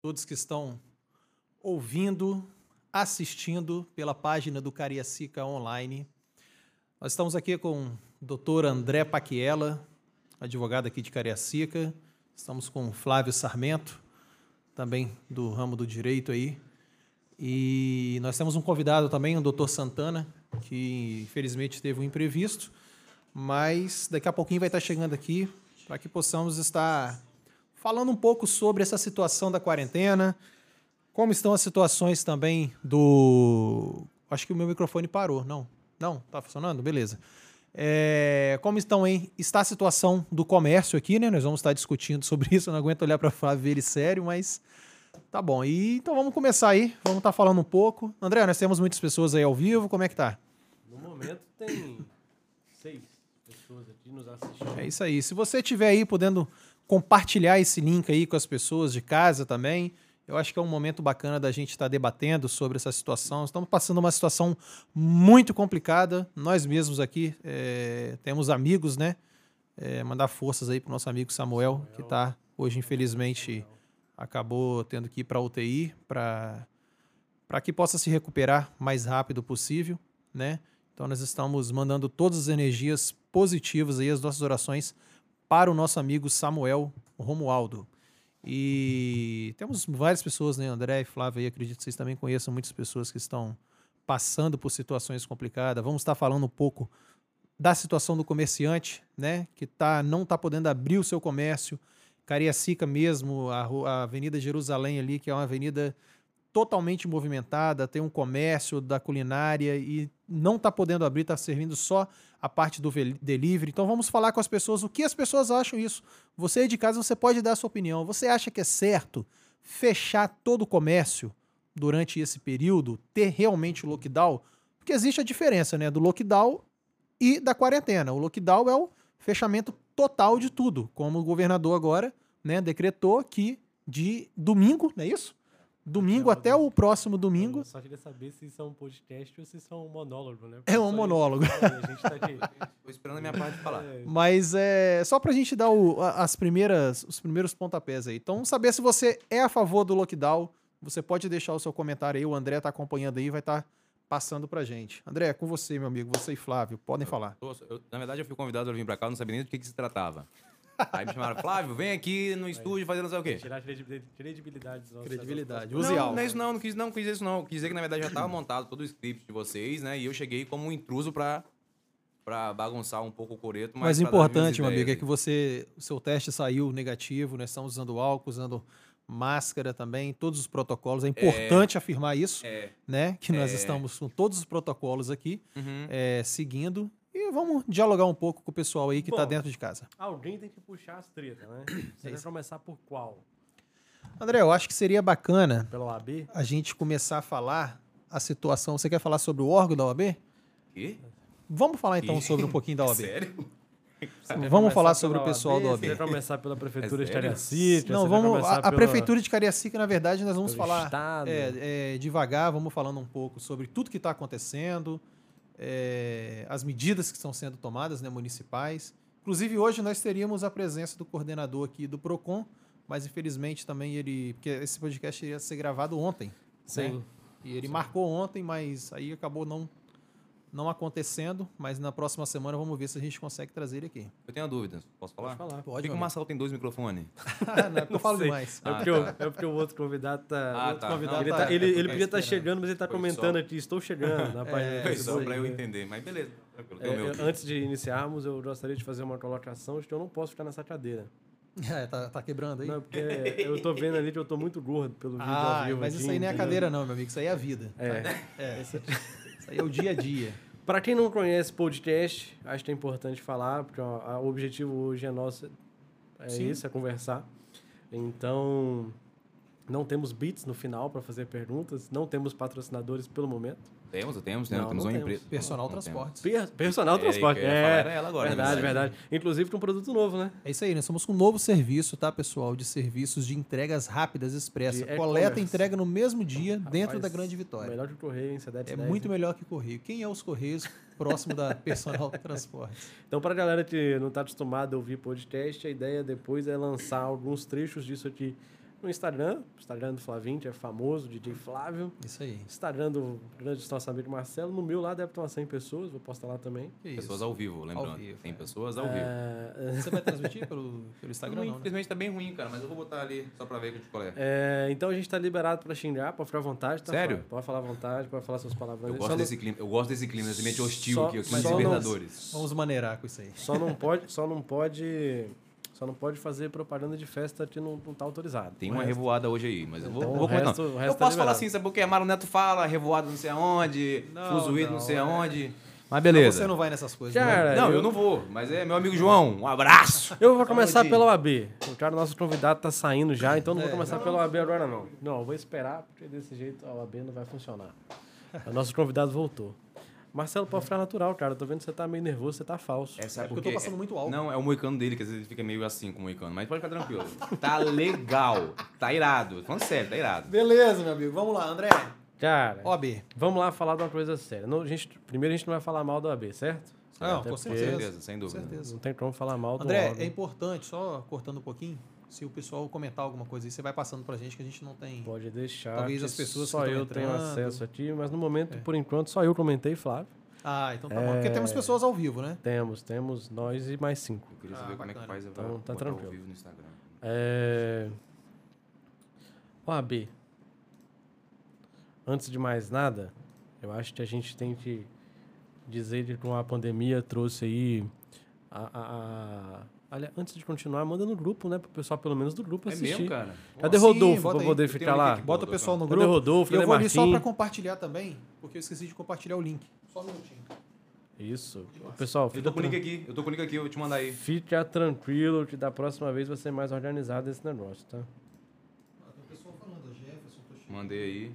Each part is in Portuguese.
todos que estão ouvindo, assistindo pela página do Cariacica Online. Nós estamos aqui com o doutor André Paquiela, advogado aqui de Cariacica. Estamos com Flávio Sarmento, também do ramo do direito aí. E nós temos um convidado também, o doutor Santana, que infelizmente teve um imprevisto, mas daqui a pouquinho vai estar chegando aqui para que possamos estar falando um pouco sobre essa situação da quarentena, como estão as situações também do. Acho que o meu microfone parou. Não, não, tá funcionando? Beleza. É, como estão em, está a situação do comércio aqui, né? Nós vamos estar discutindo sobre isso. Eu não aguento olhar para Flávio ver ele sério, mas tá bom. E então vamos começar aí. Vamos estar falando um pouco. André, nós temos muitas pessoas aí ao vivo. Como é que tá? No momento tem seis pessoas aqui nos assistindo. É isso aí. Se você estiver aí podendo compartilhar esse link aí com as pessoas de casa também. Eu acho que é um momento bacana da gente estar debatendo sobre essa situação. Estamos passando uma situação muito complicada. Nós mesmos aqui é, temos amigos, né? É, mandar forças aí para o nosso amigo Samuel, Samuel. que está hoje, infelizmente, Samuel. acabou tendo que ir para UTI para que possa se recuperar mais rápido possível, né? Então nós estamos mandando todas as energias positivas aí, as nossas orações para o nosso amigo Samuel Romualdo. E temos várias pessoas, né? André e Flávio aí, acredito que vocês também conheçam muitas pessoas que estão passando por situações complicadas. Vamos estar falando um pouco da situação do comerciante, né? Que tá, não está podendo abrir o seu comércio. Cariacica mesmo, a, a Avenida Jerusalém ali, que é uma avenida totalmente movimentada, tem um comércio da culinária e não está podendo abrir, está servindo só a parte do delivery. Então vamos falar com as pessoas o que as pessoas acham isso. Você aí de casa, você pode dar a sua opinião. Você acha que é certo fechar todo o comércio durante esse período, ter realmente o lockdown? Porque existe a diferença né, do lockdown e da quarentena. O lockdown é o fechamento total de tudo, como o governador agora né, decretou que de domingo, não é isso? Domingo até o próximo domingo. Eu só queria saber se são um podcast ou se são um monólogo, né? Porque é um monólogo. A gente tá aqui. Tô esperando a minha parte de falar. É. Mas é só pra gente dar o, as primeiras, os primeiros pontapés aí. Então, saber se você é a favor do lockdown, você pode deixar o seu comentário aí. O André tá acompanhando aí, vai estar tá passando pra gente. André, é com você, meu amigo, você e Flávio, podem eu, falar. Eu, eu, na verdade, eu fui convidado a vir pra cá, eu não sabia nem do que, que se tratava. Aí me chamaram, Flávio, vem aqui no estúdio fazer não sei o quê. Tirar credibilidade. Credibilidade. Use não, não é isso não, não quis, não quis isso não. Quis dizer que na verdade já estava montado todo o script de vocês, né? E eu cheguei como um intruso para para bagunçar um pouco o coreto. Mas, mas importante, meu amigo, é que você, o seu teste saiu negativo, né? Estamos usando álcool, usando máscara também, todos os protocolos. É importante é, afirmar isso, é, né? Que nós é, estamos com todos os protocolos aqui, uhum. é, seguindo e vamos dialogar um pouco com o pessoal aí que está dentro de casa. Alguém tem que puxar as tretas, né? Você vai começar por qual? André, eu acho que seria bacana Pela OAB? a gente começar a falar a situação. Você quer falar sobre o órgão da OAB? Quê? Vamos falar então sobre um pouquinho da OAB. Sério? Vamos falar sobre o pessoal do OAB. Você vai começar pela prefeitura é de Cariacica? Não, vamos. A, a, prefeitura de Cariacica, na verdade, nós vamos falar é, é, devagar. Vamos falando um pouco sobre tudo que está acontecendo é, as medidas que estão sendo tomadas, né, municipais. Inclusive, hoje nós teríamos a presença do coordenador aqui do PROCON, mas infelizmente também ele. Porque esse podcast ia ser gravado ontem. Né? Sim. Né? E ele Sim. marcou ontem, mas aí acabou não não acontecendo, mas na próxima semana vamos ver se a gente consegue trazer ele aqui. Eu tenho uma dúvida, posso falar? Pode falar. Pode, Por que, que o Marcelo tem dois microfones? não, é porque eu falo demais. É porque, ah, tá. é porque o outro convidado tá... Ah, outro tá. Convidado não, tá, ele, ele, ele podia estar tá chegando, mas ele está comentando só. aqui, estou chegando. Na é, foi só para eu entender, mas beleza. É, antes de iniciarmos, eu gostaria de fazer uma colocação de que eu não posso ficar nessa cadeira. É, tá, tá quebrando aí? Não, porque eu tô vendo ali que eu tô muito gordo pelo vídeo ah, ao vivo. mas isso aí não é a cadeira não, meu amigo, isso aí é a vida. É. é. Isso aí é o dia a dia. Para quem não conhece podcast, acho que é importante falar, porque ó, o objetivo hoje é nosso, é Sim. esse, é conversar. Então, não temos beats no final para fazer perguntas, não temos patrocinadores pelo momento. Temos, temos, temos, não, temos não uma empresa. Personal não, Transportes. Per personal é, Transporte, é. ela agora, verdade, né? verdade. Inclusive com um produto novo, né? É isso aí, nós somos com um novo serviço, tá, pessoal? De serviços de entregas rápidas, expressa. Coleta e entrega no mesmo dia, Rapaz, dentro da Grande Vitória. Melhor que o Correio, hein? É muito melhor que o Correio. Quem é os Correios próximo da Personal Transportes? Então, para a galera que não está acostumada a ouvir podcast, a ideia depois é lançar alguns trechos disso aqui no Instagram, Instagram do Flavinho, que é famoso, DJ Flávio. Isso aí. Instagram do grande nosso amigo Marcelo. No meu lá deve ter umas 100 pessoas, vou postar lá também. Que Pessoas isso. ao vivo, lembrando. vivo, Tem é. pessoas ao vivo. É, Você vai transmitir pelo, pelo Instagram, Não, não, né? infelizmente tá bem ruim, cara, mas eu vou botar ali só pra ver qual é. é, então a gente tá liberado pra xingar, pode ficar à vontade, tá? Sério? Pode falar à vontade, pode falar suas palavras. Eu Só gosto, não- desse clima, eu gosto desse clima, desse ambiente hostil Só- aqui, aqui mas nos só não- Libertadores. Vamos maneirar com isso aí. Só não pode, só não pode, só não pode fazer propaganda de festa que não, não tá autorizado. Tem O uma resto- revoada hoje aí, mas eu vou, Então, eu vou o resto- o Eu tá posso falar liberado. assim, sabe porque Amaro Neto fala, revoada não sei aonde, Não, fuzuído não, não, sei é. aonde. Mas beleza. Você não vai nessas coisas. Cara, né? Não, eu- eu não vou, mas é meu amigo João, um abraço. Eu vou começar pela OAB. O cara, nosso convidado, tá saindo já, então não vou É, começar pela OAB agora, não. Não, eu vou esperar, porque desse jeito a OAB não vai funcionar. O nosso convidado voltou. Marcelo, pode ficar natural, cara. Eu tô vendo que você tá meio nervoso, você tá falso. É, sabe porque eu tô passando muito álcool. Não, é o moicano dele, que às vezes ele fica meio assim com o moicano. Mas pode ficar tranquilo. Tá legal. Tá irado. Falando sério, tá irado. Beleza, meu amigo. Vamos lá, André. Cara, OB. vamos lá falar de uma coisa séria. Não, a gente, primeiro a gente não vai falar mal da OAB, certo? Não, Até com porque- certeza. sem Com dúvida. certeza. Não tem como falar mal do André, órgão. é importante, só cortando um pouquinho, se o pessoal comentar alguma coisa aí, você vai passando pra gente que a gente não tem. Pode deixar. Talvez as pessoas Só que eu tenho entrando. acesso aqui, mas no momento, É. por enquanto, só eu comentei, Flávio. Ah, então tá bom. Porque temos pessoas ao vivo, né? Temos, temos nós e mais cinco. Eu queria Ah, saber como é que faz Então, pra tá botar tranquilo. ao vivo no Instagram. É... OAB. Antes de mais nada, eu acho que a gente tem que dizer que com a pandemia trouxe aí a... a- a- Olha, antes de continuar, manda no grupo, né? Pro pessoal, pelo menos do grupo, É assistir. mesmo, cara? Cadê Sim, Rodolfo pra aí. poder ficar um lá? aqui. Bota o pessoal no Cadê grupo. Rodolfo? E eu Cadê vou ali só pra compartilhar também, porque eu esqueci de compartilhar o link. Só um minutinho. Isso. Pessoal, Eu fica, tô com o link aqui, eu tô com o link aqui, eu vou te mandar aí. fica tranquilo que da próxima vez vai ser mais organizado esse negócio, tá? Tem pessoal falando, Jefferson, tô Mandei aí.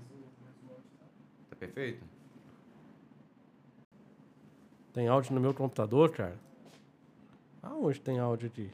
Tá perfeito? Tem áudio no meu computador, cara? Aonde tem áudio aqui?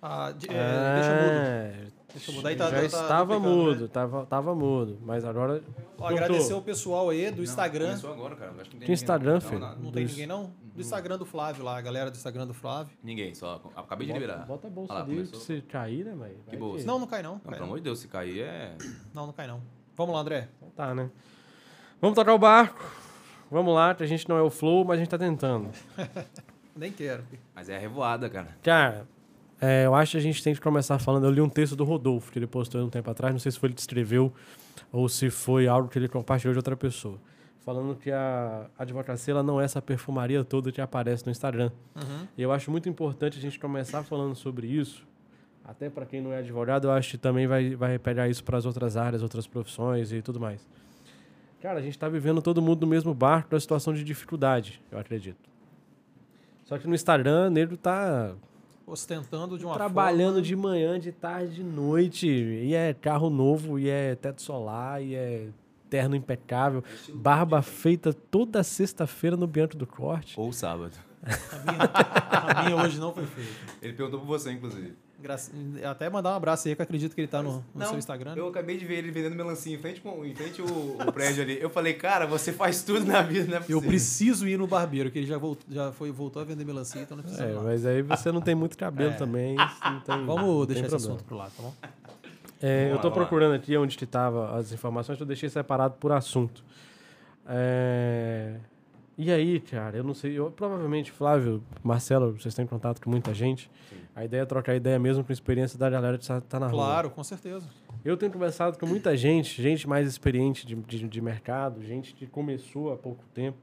Ah, de- é, deixa mudo. É, Deixa eu mudar. Aí tá- já tá- tá estava duplicando, mudo, né? tava, tava mudo, mas agora... Ó, agradecer o pessoal aí do Não, Instagram. Começou agora, cara. Acho que não tem Instagram, não. filho? Não, não, tem Dos- ninguém, não? Do Instagram do Flávio lá, a galera do Instagram do Flávio. Ninguém, só. Acabei de Bota, liberar. bota a bolsa lá, dele, começou. se cair, né, mãe? Que bolsa? Não, não cai não. Não, Cai pelo amor de Deus, se cair é. não, não cai não. Vamos lá, André. Então tá, né? Vamos tocar o barco. Vamos lá, que a gente não é o flow, mas a gente tá tentando. Nem quero. Mas é a revoada, cara. Cara, é, eu acho que a gente tem que começar falando. Eu li um texto do Rodolfo, que ele postou um tempo atrás. Não sei se foi ele que escreveu ou se foi algo que ele compartilhou de outra pessoa. Falando que a advocacia ela não é essa perfumaria toda que aparece no Instagram. Uhum. E eu acho muito importante a gente começar falando sobre isso. Até para quem não é advogado, eu acho que também vai, vai pegar isso para as outras áreas, outras profissões e tudo mais. Cara, a gente está vivendo todo mundo no mesmo barco, numa situação de dificuldade, eu acredito. Só que no Instagram, nego tá Ostentando de uma trabalhando forma... de manhã, de tarde, de noite. E é carro novo, e é teto solar, e é terno impecável. Barba feita toda sexta-feira no Bianco do Corte. Ou sábado. A minha, a minha hoje não foi feita. Ele perguntou por você, inclusive. Graça- Até mandar um abraço aí, que eu acredito que ele tá no, no seu Instagram. né? Eu acabei de ver ele vendendo melancia em frente, com, em frente o, o prédio ali. Eu falei, cara, você faz tudo na vida, não é Eu preciso ir no barbeiro, que ele já, voltou, já foi, voltou a vender melancia, então não precisa É, ir lá. mas aí você não tem muito cabelo É. também. Não tem, não Vamos deixar esse problema. assunto pro lado, tá bom? É, eu tô vamos lá. procurando aqui onde que tava as informações, eu deixei separado por assunto. É, E aí, cara, eu não sei, eu, provavelmente, Flávio, Marcelo, vocês têm contato com muita gente. A ideia é trocar ideia mesmo com a experiência da galera que tá, tá na rua. Claro, com certeza. Eu tenho conversado com muita gente, gente mais experiente de, de, de mercado, gente que começou há pouco tempo,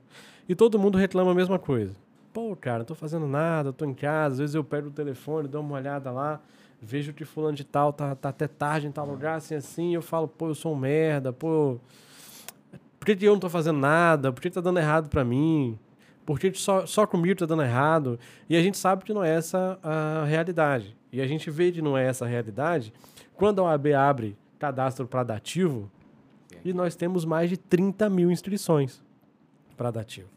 e todo mundo reclama a mesma coisa. Pô, cara, não tô fazendo nada, tô em casa, às vezes eu pego o telefone, dou uma olhada lá, vejo que fulano de tal tá, tá até tarde em tal lugar, assim, assim, e eu falo, pô, eu sou um merda, pô, por que, que eu não tô fazendo nada? Por que, que tá dando errado pra mim? Por que, que só, só comigo tá dando errado? E a gente sabe que não é essa a realidade. E a gente vê que não é essa a realidade quando a OAB abre cadastro para dativo e nós temos mais de 30 mil inscrições para dativo.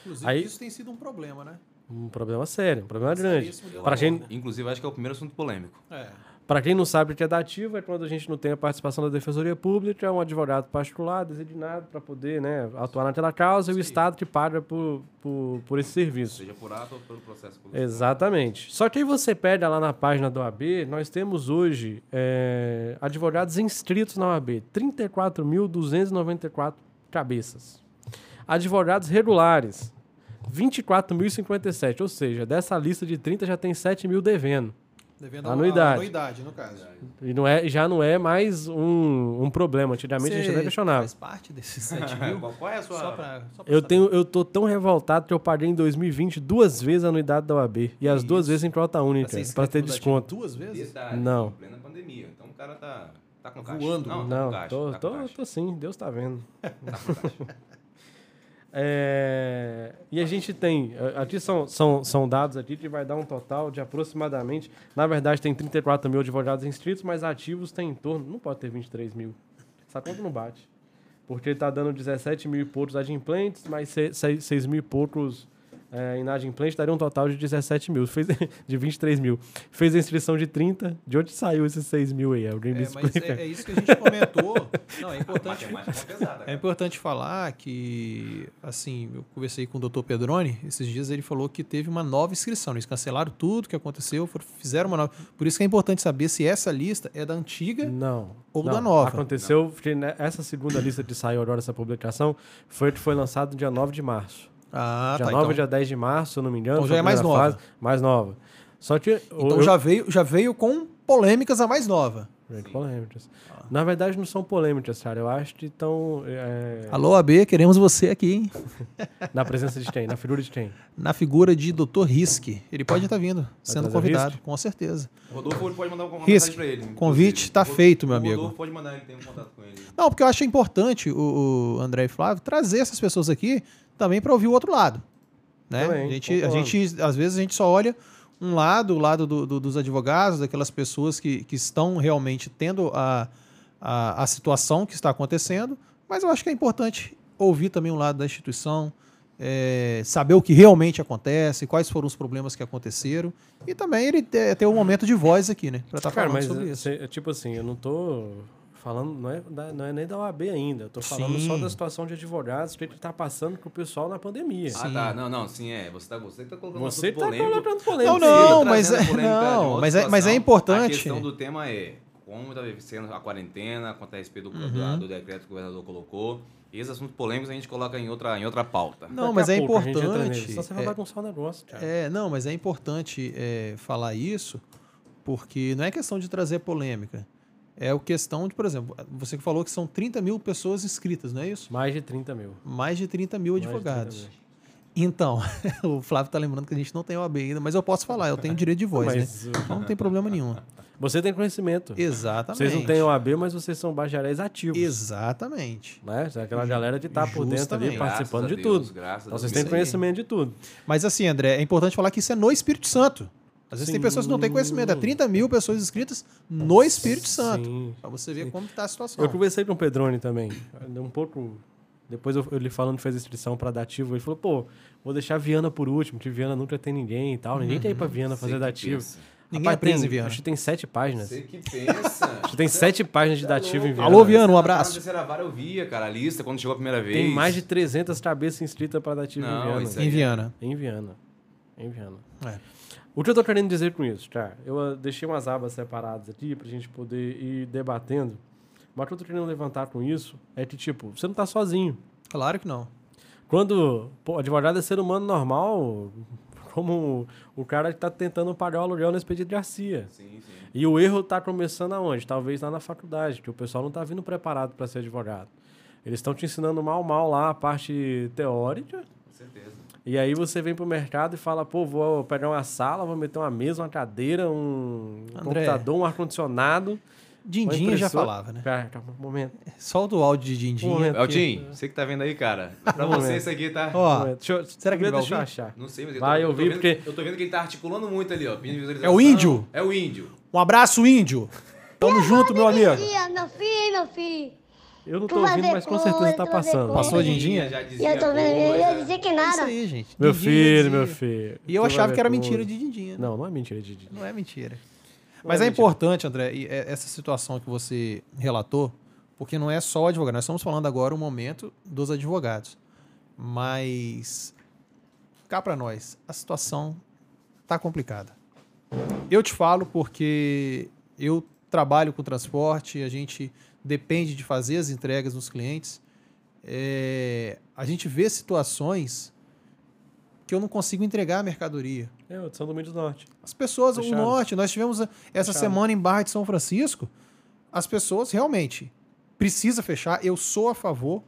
Inclusive, Aí- isso tem sido um problema, né? Um problema sério, um problema grande. Pra gente- onda. Inclusive, acho que é o primeiro assunto polêmico. É. Para quem não sabe o que é dativo, é quando a gente não tem a participação da Defensoria Pública, é um advogado particular designado para poder né, atuar naquela causa e o Estado que paga por, por, por esse serviço. Seja por ato ou pelo processo. político. Exatamente. Só que aí você pega lá na página da OAB, nós temos hoje é, advogados inscritos na OAB, 34.294 cabeças. Advogados regulares, 24.057, ou seja, dessa lista de 30 já tem 7 mil devendo. Devendo Anuidade. anuidade, no caso. E não é, já não é mais um, um problema. Antigamente a gente até questionava. faz parte desses 7 mil? Qual- é a sua. Só pra, só pra Eu, saber. tenho, eu tô tão revoltado que eu paguei em 2020 duas vezes a anuidade da OAB. E as duas vezes em cota única, para ter desconto. Duas vezes? Verdade, Não. Em plena pandemia. Então o cara tá. Tá com caixa. Voando. Não, tá Não, com caixa. tô, tá tô, com caixa. tô sim, Deus tá vendo. Tá com caixa. É, e a gente tem, aqui são, são, são dados aqui que vai dar um total de aproximadamente, na verdade tem 34 mil advogados inscritos, mas ativos tem em torno, não pode ter 23 mil. Essa conta não bate. Porque ele está dando 17 mil e poucos adimplentes, mais 6, 6 mil e poucos é, inadimplentes, daria um total de 17 mil, fez, de 23 mil. Fez a inscrição de 30, de onde saiu esses 6 mil aí? Alguém me É, mas explica? é, é isso que a gente comentou. Não, é importante, é pesada. é importante falar que, assim, eu conversei com o Dr. Pedroni, esses dias ele falou que teve uma nova inscrição. Eles cancelaram tudo que aconteceu, fizeram uma nova. Por isso que é importante saber se essa lista é da antiga Não. ou não. da nova. Aconteceu, porque né, essa segunda lista que saiu agora, essa publicação, foi que foi lançada no dia 9 de março. Ah, dia tá. 9 então, dia 10 de março, se eu não me engano. Então já a é mais nova. fase, mais nova. Só que. então eu- já, veio, já veio com polêmicas a mais nova. Polêmicas. Na verdade, não são polêmicas, cara. Eu acho que estão. é, Alô, AB, queremos você aqui, hein? na presença de quem? Na figura de quem? Na figura de Dr. Risk. Ele pode estar vindo, sendo convidado, Risk? com certeza. O Rodolfo pode mandar uma Risk, mensagem pra ele. convite tá Rodolfo- feito, meu o amigo. Rodolfo pode mandar, ele tem um contato com ele. Não, porque eu acho importante o, o André e Flávio trazer essas pessoas aqui também para ouvir o outro lado. Né? Também, a, gente, a gente, às vezes, a gente só olha um lado, o lado do- do- dos advogados, daquelas pessoas que, que estão realmente tendo a, a, a situação que está acontecendo, mas eu acho que é importante ouvir também um lado da instituição, é, saber o que realmente acontece, quais foram os problemas que aconteceram, e também ele ter, ter um momento de voz aqui, né? Para estar Cara, falando mas sobre é, isso. cê- é tipo assim, eu não tô falando, não é, da- não é nem da OAB ainda. Eu tô falando Sim. só da situação de advogados que tá passando com o pessoal na pandemia. Ah, tá. Não, não, sim, é. Você tá, você que tá colocando Você assunto tá polêmico. colocando polêmica. Não, Sim, não, mas é- não, mas é- mas é importante. A questão do tema é como está sendo a quarentena, quanto a respeito do, Uhum. do, decreto que o governador colocou. E esses assuntos polêmicos a gente coloca em outra, em outra pauta. Não, Daqui mas a é pouco a gente entra importante. Senão você vai é- bagunçar o negócio, cara. É, não, mas é importante é, falar isso, porque não é questão de trazer polêmica. É o questão de, por exemplo, você que falou que são 30 mil pessoas inscritas, não é isso? Mais de 30 mil. Mais de 30 mil Mais de advogados. 30 mil. Então, o Flávio tá lembrando que a gente não tem OAB ainda, mas eu posso falar, eu tenho direito de voz, Mas, né? Então não tem problema nenhum. Você tem conhecimento. Exatamente. Vocês não têm OAB, mas vocês são bacharéis ativos. Exatamente. Né? É aquela galera que tá por dentro ali participando de Graças a Deus, tudo. graças a Então vocês têm conhecimento de tudo. Mas assim, André, é importante falar que isso é no Espírito Santo. Às vezes tem Sim. pessoas que não têm conhecimento. É 30 mil pessoas inscritas no Espírito Santo. Sim. Pra você ver como está a situação. Eu conversei com o Pedrone também. Um pouco. Depois eu, ele falando que fez a inscrição para dativo, ele falou, pô, vou deixar Viana por último, que Viana nunca tem ninguém e tal. Ninguém quer ir pra Viana fazer dativo. pensa. Ninguém Rapaz, é preso tem- em Viana. Acho que tem sete páginas. Você que pensa. Acho que tem sete páginas de dativo em Viana. Alô, Viana, um Na abraço. terceira vara eu via, cara, a lista quando chegou a primeira vez. Tem mais de 300 cabeças inscritas para dativo Não, em Viana. isso Em Viana. Em Viana. Em Viana. É. O que eu tô querendo dizer com isso, tá? Eu ah, deixei umas abas separadas aqui pra gente poder ir debatendo. Mas o que eu tô querendo levantar com isso é que, tipo, você não tá sozinho. Claro que não. Quando pô, advogado é ser humano normal, como o cara que tá tentando pagar o aluguel no Expedito Garcia. Sim, sim. E o erro tá começando aonde? Talvez lá na faculdade, que o pessoal não tá vindo preparado para ser advogado. Eles estão te ensinando mal, mal lá a parte teórica. Com certeza. E aí você vem pro mercado e fala, pô, vou pegar uma sala, vou meter uma mesa, uma cadeira, um André. computador, um ar-condicionado. Dindinha já falava, né? Cara, calma, um momento. Solta o áudio de Um Dindinha. momento. Eltinho, você que tá vendo aí, cara. Pra você isso aqui tá... um Ó. Deixa eu, será que ele vai deixa eu ouvir? achar? Não sei, mas eu Vai tô, eu tô vendo, porque- Eu tô vendo que ele tá articulando muito ali, ó. É o índio? É o índio. um abraço, índio. Tamo junto, meu amigo. Meu filho, meu filho. Eu não tô ouvindo, mas com certeza tá passando. Passou a Dindinha? E eu tô vendo, eu ia dizer que É isso nada. aí, gente. Meu Dindinha filho, meu filho. E eu achava que era mentira de Dindinha. né? Não, não é mentira de Didi. Não é mentira. Mas é é mentira. importante, André, é- essa situação que você relatou, porque não é só o advogado. Nós estamos falando agora o momento dos advogados. Mas cá para nós, a situação tá complicada. Eu te falo porque eu trabalho com transporte, a gente depende de fazer as entregas nos clientes. É, a gente vê situações que eu não consigo entregar a mercadoria. É, o de São Domingos do Norte. As pessoas, o Fechado. norte, nós tivemos essa Fechado. semana em Barra de São Francisco, as pessoas realmente precisa fechar. Eu sou a favor,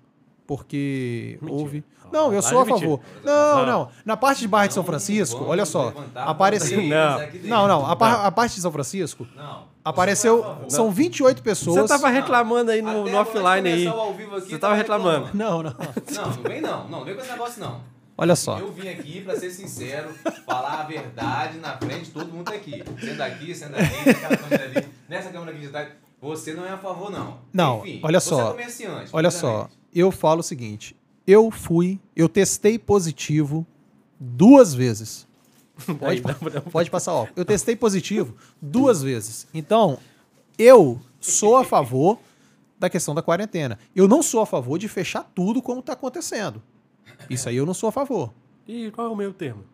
porque Mentira. houve. Não, eu sou é a favor. Não, Não. Na parte de Barra de São Francisco, olha só, apareceu. bandeiras Não. Não, a parte de São Francisco Não. Apareceu. São 28 pessoas. Você tava reclamando aí no, no offline aí. Você tava reclamando. Não, não. Não, não vem não. Não, não vem com esse negócio não. Olha só. Eu vim aqui, pra ser sincero, falar a verdade na frente de todo mundo aqui. Sendo aqui, sendo naquela câmera ali, nessa câmera aqui de trás. Você não é a favor, não. Não, Enfim, olha você só. é comerciante. Olha só, eu falo o seguinte: eu fui, eu testei positivo duas vezes. Pode, Aí, pa- não, não. pode passar ó. Eu testei positivo duas vezes. Então, eu sou a favor da questão da quarentena. Eu não sou a favor de fechar tudo como está acontecendo. Isso aí eu não sou a favor. E qual é o meio termo?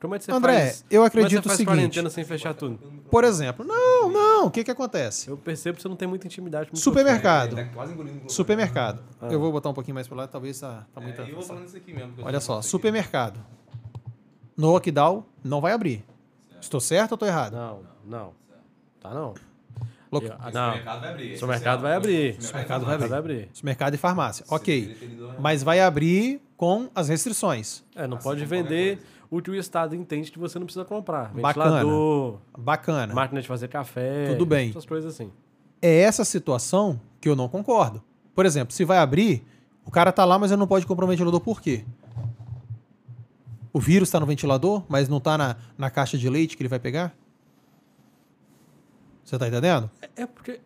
Como é que você André, faz? eu como é que acredito você o faz seguinte. quarentena sem fechar tudo? Por exemplo, não, não, o que que acontece? Eu percebo que você não tem muita intimidade com o Supermercado. Ele quase engolindo o microfone. Supermercado. Ah. Eu vou botar um pouquinho mais para lá, talvez tá, tá É, muito eu vou falando isso aqui mesmo. Olha só, supermercado. No lockdown não vai abrir. Estou certo ou estou errado? Não, não. Tá não. Loc- Eu- ah, não. O supermercado vai abrir. Supermercado é vai o- abrir. o Supermercado vai Vai abrir. Supermercado e farmácia. Ok. Mas vai abrir com as restrições. É, não Assim pode vender o que o Estado entende que você não precisa comprar. Bacana. Ventilador, Bacana. máquina de fazer café. Tudo bem. Essas coisas assim. É essa situação que eu não concordo. Por exemplo, se vai abrir, o cara tá lá, mas ele não pode comprar um ventilador por quê? O vírus está no ventilador, mas não está na, na caixa de leite que ele vai pegar? Você tá entendendo? É, é porque.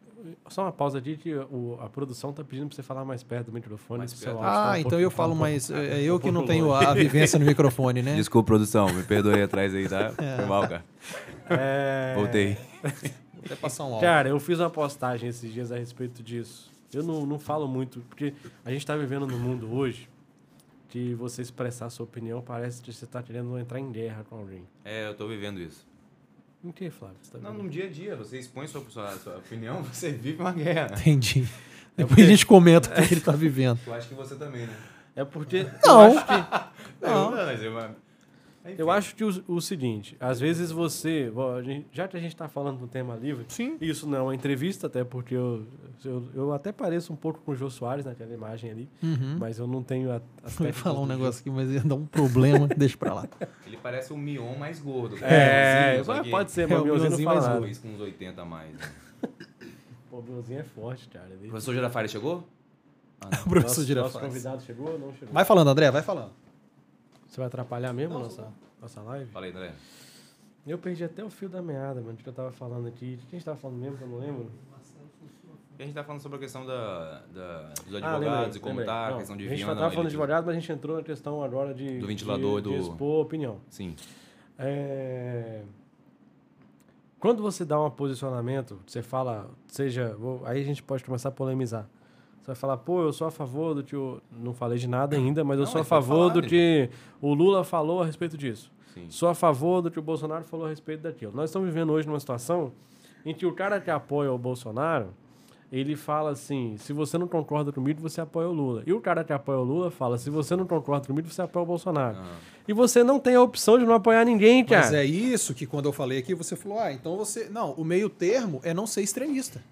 Só uma pausa aqui que o- a produção tá pedindo pra você falar mais perto do microfone. Mais perto. áudio tá um Ah, pouco- então eu tá um falo pouco- mais. É é eu um que não tenho longe. a vivência no microfone, né? Desculpa, produção. Me perdoe atrás aí, tá? Foi mal, cara. É... Voltei. Vou até passar um áudio. Cara, eu fiz uma postagem esses dias a respeito disso. Eu não, não falo muito, porque a gente tá vivendo num mundo hoje que você expressar sua opinião parece que você tá querendo entrar em guerra com alguém. É, eu tô vivendo isso. Em que, Flávio? Tá Não, no dia a dia, você expõe sua, sua, sua opinião, você vive uma guerra. Entendi. Depois a gente comenta o que ele tá vivendo. Eu acho que você também, né? É porque. Não. Eu acho que, Não, mas eu... Enfim. eu acho que o, o seguinte, às vezes você. bom, a gente- Já que a gente tá falando do tema livre, Sim. isso não é uma entrevista, até porque eu, eu, eu até pareço um pouco com o Jô Soares naquela imagem ali, Uhum. mas eu não tenho a, Eu ia falar um negócio aqui, mas ia dar um problema. Deixa pra lá. Ele parece o Mion mais gordo. É, Só que- pode ser, É, mas o o Mionzinho mais. Talvez com uns 80 a mais. né? Pô, o Mionzinho é forte, cara. Ele... O professor Girafari chegou? Ah. O professor Nosso, nosso Girafales. convidado chegou ou não chegou? Vai falando, André, vai falando. Você vai atrapalhar mesmo a nossa, nossa live? Fala aí, André. Eu perdi até o fio da meada, mano, do que eu tava falando aqui. De quem a gente tava falando mesmo, que eu não lembro? A gente tá falando sobre a questão da, da- dos Ah, advogados lembrei, e como lembrei. tá, a Não, questão de A gente Viana. já tava falando de advogado, mas a gente entrou na questão agora de... Do ventilador de, do- de expor opinião. Sim. É... Quando você dá um posicionamento, você fala, seja... Aí a gente pode começar a polemizar. Você vai falar, pô, eu sou a favor do que o... Não falei de nada ainda, mas eu Não, sou a favor falar, do que o Lula falou a respeito disso. Sim. Sou a favor do que o Bolsonaro falou a respeito daquilo. Nós estamos vivendo hoje numa situação em que o cara que apoia o Bolsonaro, ele fala assim: se você não concorda comigo, você apoia o Lula. E o cara que apoia o Lula fala: se você não concorda comigo, você apoia o Bolsonaro. Ah. E você não tem a opção de não apoiar ninguém, cara. Mas é isso que quando eu falei aqui, você falou, ah, então você... Não, o meio termo é não ser extremista.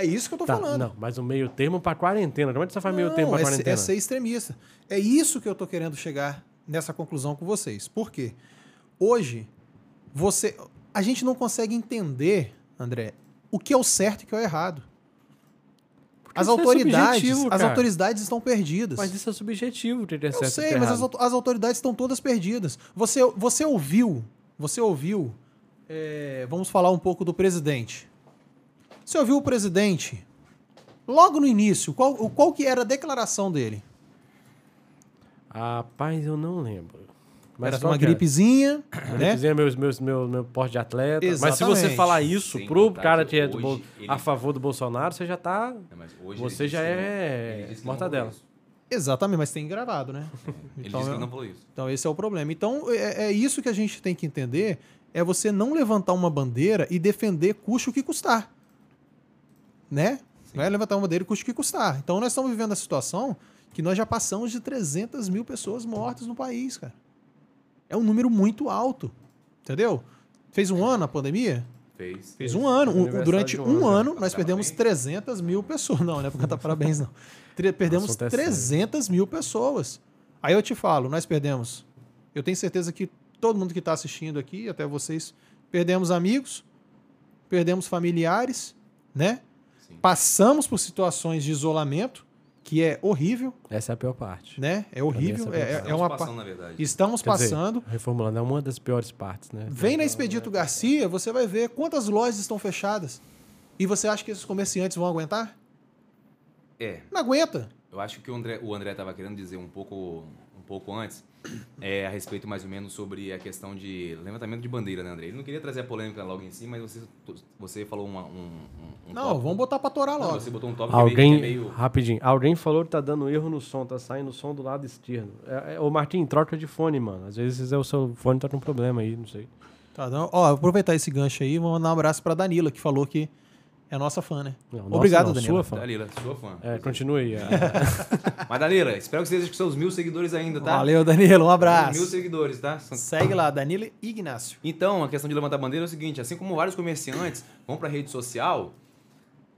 É isso que eu tô Tá, falando. não, mas o meio termo pra quarentena. Como é que você faz meio Não, termo pra é, quarentena? é ser extremista. É isso que eu tô querendo chegar nessa conclusão com vocês. Por quê? Hoje, você... A gente não consegue entender, André, o que é o certo e o que é o errado. As isso é autoridades, subjetivo, as autoridades estão perdidas. Mas isso é subjetivo, ter certo Eu sei, mas as, as autoridades estão todas perdidas. Você, você ouviu, você ouviu, é, vamos falar um pouco do presidente. Você ouviu o presidente, logo no início, qual, o- qual que era a declaração dele? Rapaz, eu não lembro. Mas Era uma é? gripezinha, né? Dizer meus, meus, meu, meu porte de atleta. Mas se você Exatamente. falar isso Sem pro contar cara que que é Bol- ele- a favor do Bolsonaro, você já tá. É, mas hoje Você já é mortadela. Exatamente, mas tem gravado, né? Ele Então, disse que eu- não falou isso. Então esse é o problema. Então é, é isso que a gente tem que entender, é você não levantar uma bandeira e defender custe o que custar. Né? É levantar uma bandeira custe o que custar. Então nós estamos vivendo a situação que nós já passamos de 300 mil pessoas mortas no país, cara. É um número muito alto, entendeu? Fez um ano a pandemia? Fez. Fez um ano. Um- durante um ano, já. nós perdemos Parabéns. 300 mil pessoas. Não, não é pra cantar parabéns, não. Tre- Perdemos assunto é sério. 300 mil pessoas. Aí eu te falo, nós perdemos. Eu tenho certeza que todo mundo que está assistindo aqui, até vocês, perdemos amigos, perdemos familiares, né? Sim. Passamos por situações de isolamento, que é horrível, Essa é a pior parte. né? É horrível. É, é a é- é Estamos uma na verdade. Estamos Quer dizer, passando. reformulando, é uma das piores partes, né? Vem na Expedito Garcia, você vai ver quantas lojas estão fechadas. E você acha que esses comerciantes vão aguentar? É, Não aguenta. eu acho que o André o André estava querendo dizer um pouco, pouco antes, é, a respeito mais ou menos sobre a questão de levantamento de bandeira, né, André? Ele não queria trazer a polêmica logo em si, mas você, você falou uma- um, um, Não, tópico- vamos botar pra torar Não, logo. você botou um tópico que é Alguém, meio- que é meio... rapidinho, alguém falou que tá dando erro no som, tá saindo o som do lado esquerdo. É, é, ô Martim, troca de fone, mano. Às vezes é o seu fone tá com problema aí, não sei. Tá, não. Ó, aproveitar esse gancho aí, vou mandar um abraço pra Danila, que falou que é nossa fã, né? Não, nossa, Obrigado, não, Danila. Sua fã. Dalila, sua fã. É, continue aí. é. Mas, Dalila, espero que você esteja com seus mil seguidores ainda, tá? Valeu, Danila, um Mil abraço. seguidores, tá? São- Segue lá, Danila e Ignácio. Então, a questão de levantar bandeira é o seguinte: assim como vários comerciantes vão pra rede social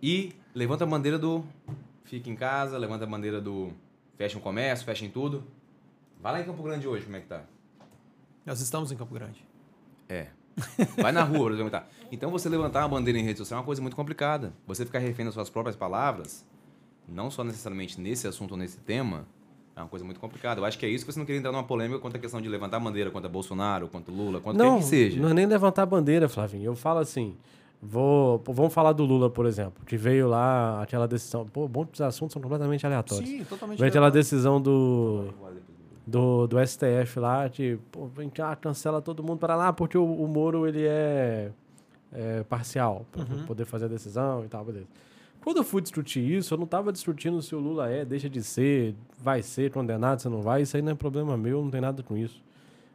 e levanta a bandeira do fica em casa, levanta a bandeira do fecha o comércio, fecha em tudo. Vai lá em Campo Grande hoje, como é que tá? Nós estamos em Campo Grande. É. Vai na rua pra levantar. Então, você levantar uma bandeira em rede social é uma coisa muito complicada. Você ficar refém das suas próprias palavras, não só necessariamente nesse assunto ou nesse tema, é uma coisa muito complicada. Eu acho que é isso que você não queria entrar numa polêmica quanto a questão de levantar a bandeira contra Bolsonaro, contra Lula, contra não, quem que seja. não é nem levantar a bandeira, Flavinho. Eu falo assim, vou, vamos falar do Lula, por exemplo, que veio lá aquela decisão. Pô, os assuntos são completamente aleatórios. Sim, totalmente. Veio aquela decisão do, do, do STF lá, de pô, vem cá, cancela todo mundo para lá, porque o, o Moro ele é, é parcial, para Uhum. poder fazer a decisão e tal, beleza. Quando eu fui discutir isso, eu não estava discutindo se o Lula é, deixa de ser, vai ser condenado, se não vai, isso aí não é problema meu, não tem nada com isso.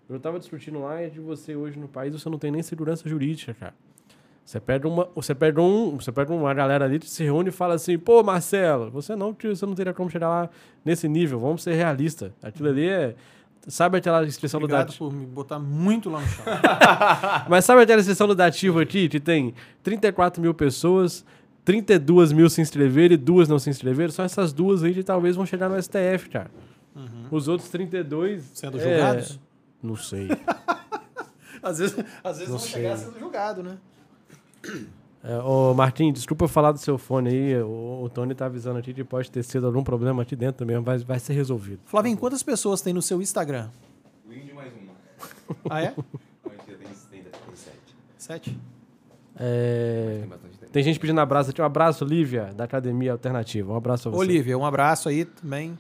Eu estava discutindo lá é de você hoje no país, você não tem nem segurança jurídica, cara. Você pega uma, você pega um, você pega uma galera ali que se reúne e fala assim, pô, Marcelo, você não, tio, você não teria como chegar lá nesse nível, vamos ser realistas. Aquilo ali é, sabe aquela inscrição do Obrigado dativo? por me botar muito lá no chão. Mas sabe aquela inscrição do dativo aqui que tem 34 mil pessoas, 32 mil se inscreveram e duas não se inscreveram? São essas duas aí que talvez vão chegar no STF, cara. Os outros 32 Sendo é, julgados? Não sei. Às vezes, às vezes Não vão chegar sei. sendo julgado, né? É, ô, Martim, desculpa eu falar do seu fone aí. O, o Tony tá avisando aqui que pode ter sido algum problema aqui dentro mesmo, mas vai ser resolvido. Flavinho, quantas pessoas tem no seu Instagram? O índio mais uma. Ah, é? Não, mentira, tem, tem, tem sete. Sete? É, Tem gente pedindo abraço aqui. Um abraço, Lívia, da Academia Alternativa. Um abraço a você. Olivia, um abraço aí também.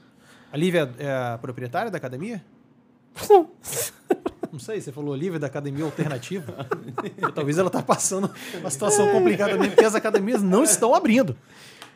A Lívia é a proprietária da academia? Não sei, você falou Olivia da Academia Alternativa. Talvez ela tá passando uma situação complicada mesmo, porque as academias não estão abrindo.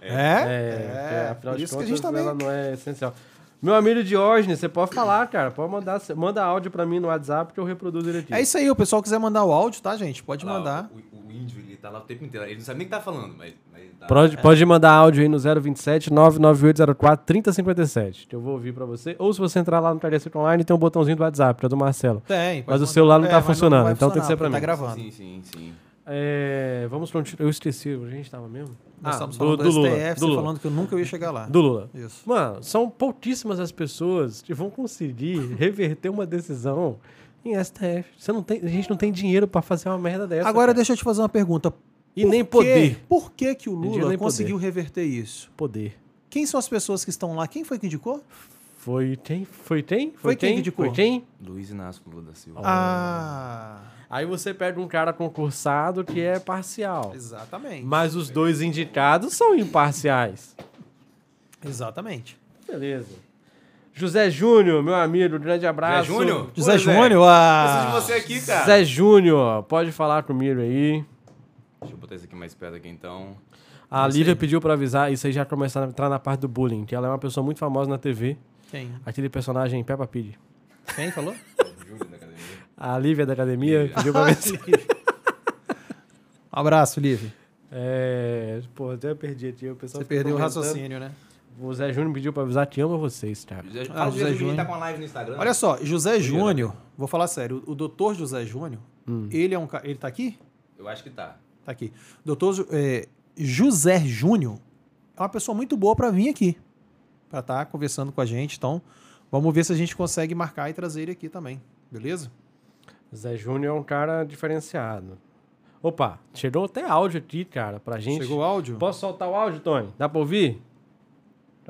É, É, é, afinal por de isso que a contas, gente também... ela não é essencial. Meu amigo Diógenes, você pode falar, cara. Pode mandar, manda áudio pra mim no WhatsApp que eu reproduzo ele aqui. É isso aí, o pessoal quiser mandar o áudio, tá, gente? Pode Olha lá, mandar. O, o índio, ele tá lá o tempo inteiro. Ele não sabe nem o que tá falando, mas. mas tá- Pode, pode mandar áudio aí no 027 99804 3057, que eu vou ouvir pra você. Ou se você entrar lá no Telecirco Online, tem um botãozinho do WhatsApp, que é do Marcelo. Tem. pode Mas o celular não tá mas funcionando, vai então tem que ser pra mim. Tá gravando. Sim, sim, sim. É, vamos continuar. Eu esqueci, a gente tava mesmo? Nós Ah, estamos do, falando do, do Lula. STF, do você Lula. falando que eu nunca ia chegar lá. Do Lula. Isso. Mano, são pouquíssimas as pessoas que vão conseguir reverter uma decisão em STF. Você não tem, a gente não tem dinheiro pra fazer uma merda dessa. Agora cara. deixa eu te fazer uma pergunta. E nem Por quê? poder. Por que, que o Lula nem poder. conseguiu reverter isso? Poder. Quem são as pessoas que estão lá? Quem foi que indicou? Foi quem? Foi quem? Foi quem que indicou? Foi quem? Luiz Inácio Lula da Silva. Ah, Aí você pega um cara concursado que é parcial. exatamente. Mas os dois indicados são imparciais. Exatamente. Beleza. José Júnior, meu amigo, grande abraço. José Júnior? José Pô, Júnior, ah, Preciso de você aqui, cara. José Júnior, pode falar comigo aí. Deixa eu botar isso aqui mais perto aqui, então. A Lívia pediu pra avisar, isso aí já começar a entrar na parte do bullying, que ela é uma pessoa muito famosa na TV. Quem? Aquele personagem Peppa Pig. Quem falou? Júlio da academia. A Lívia da academia pediu pra avisar. Um abraço, Livre. É. Pô, até perdi aqui. O pessoal Você perdeu o raciocínio, né? O Zé Júnior pediu pra avisar, te amo a vocês, cara. José, Ah, fala José José Júnior, tá com a live no Instagram. Olha só, José Júnior, vou falar sério, o doutor José Júnior, ele é um cara. Ele tá aqui? Eu acho que tá. Tá aqui. Doutor é, José Júnior é uma pessoa muito boa para vir aqui, para estar conversando com a gente. Então, vamos ver se a gente consegue marcar e trazer ele aqui também, beleza? Zé Júnior é um cara diferenciado. Opa, chegou até áudio aqui, cara, pra gente. Chegou o áudio? Posso soltar o áudio, Tony? Dá pra ouvir?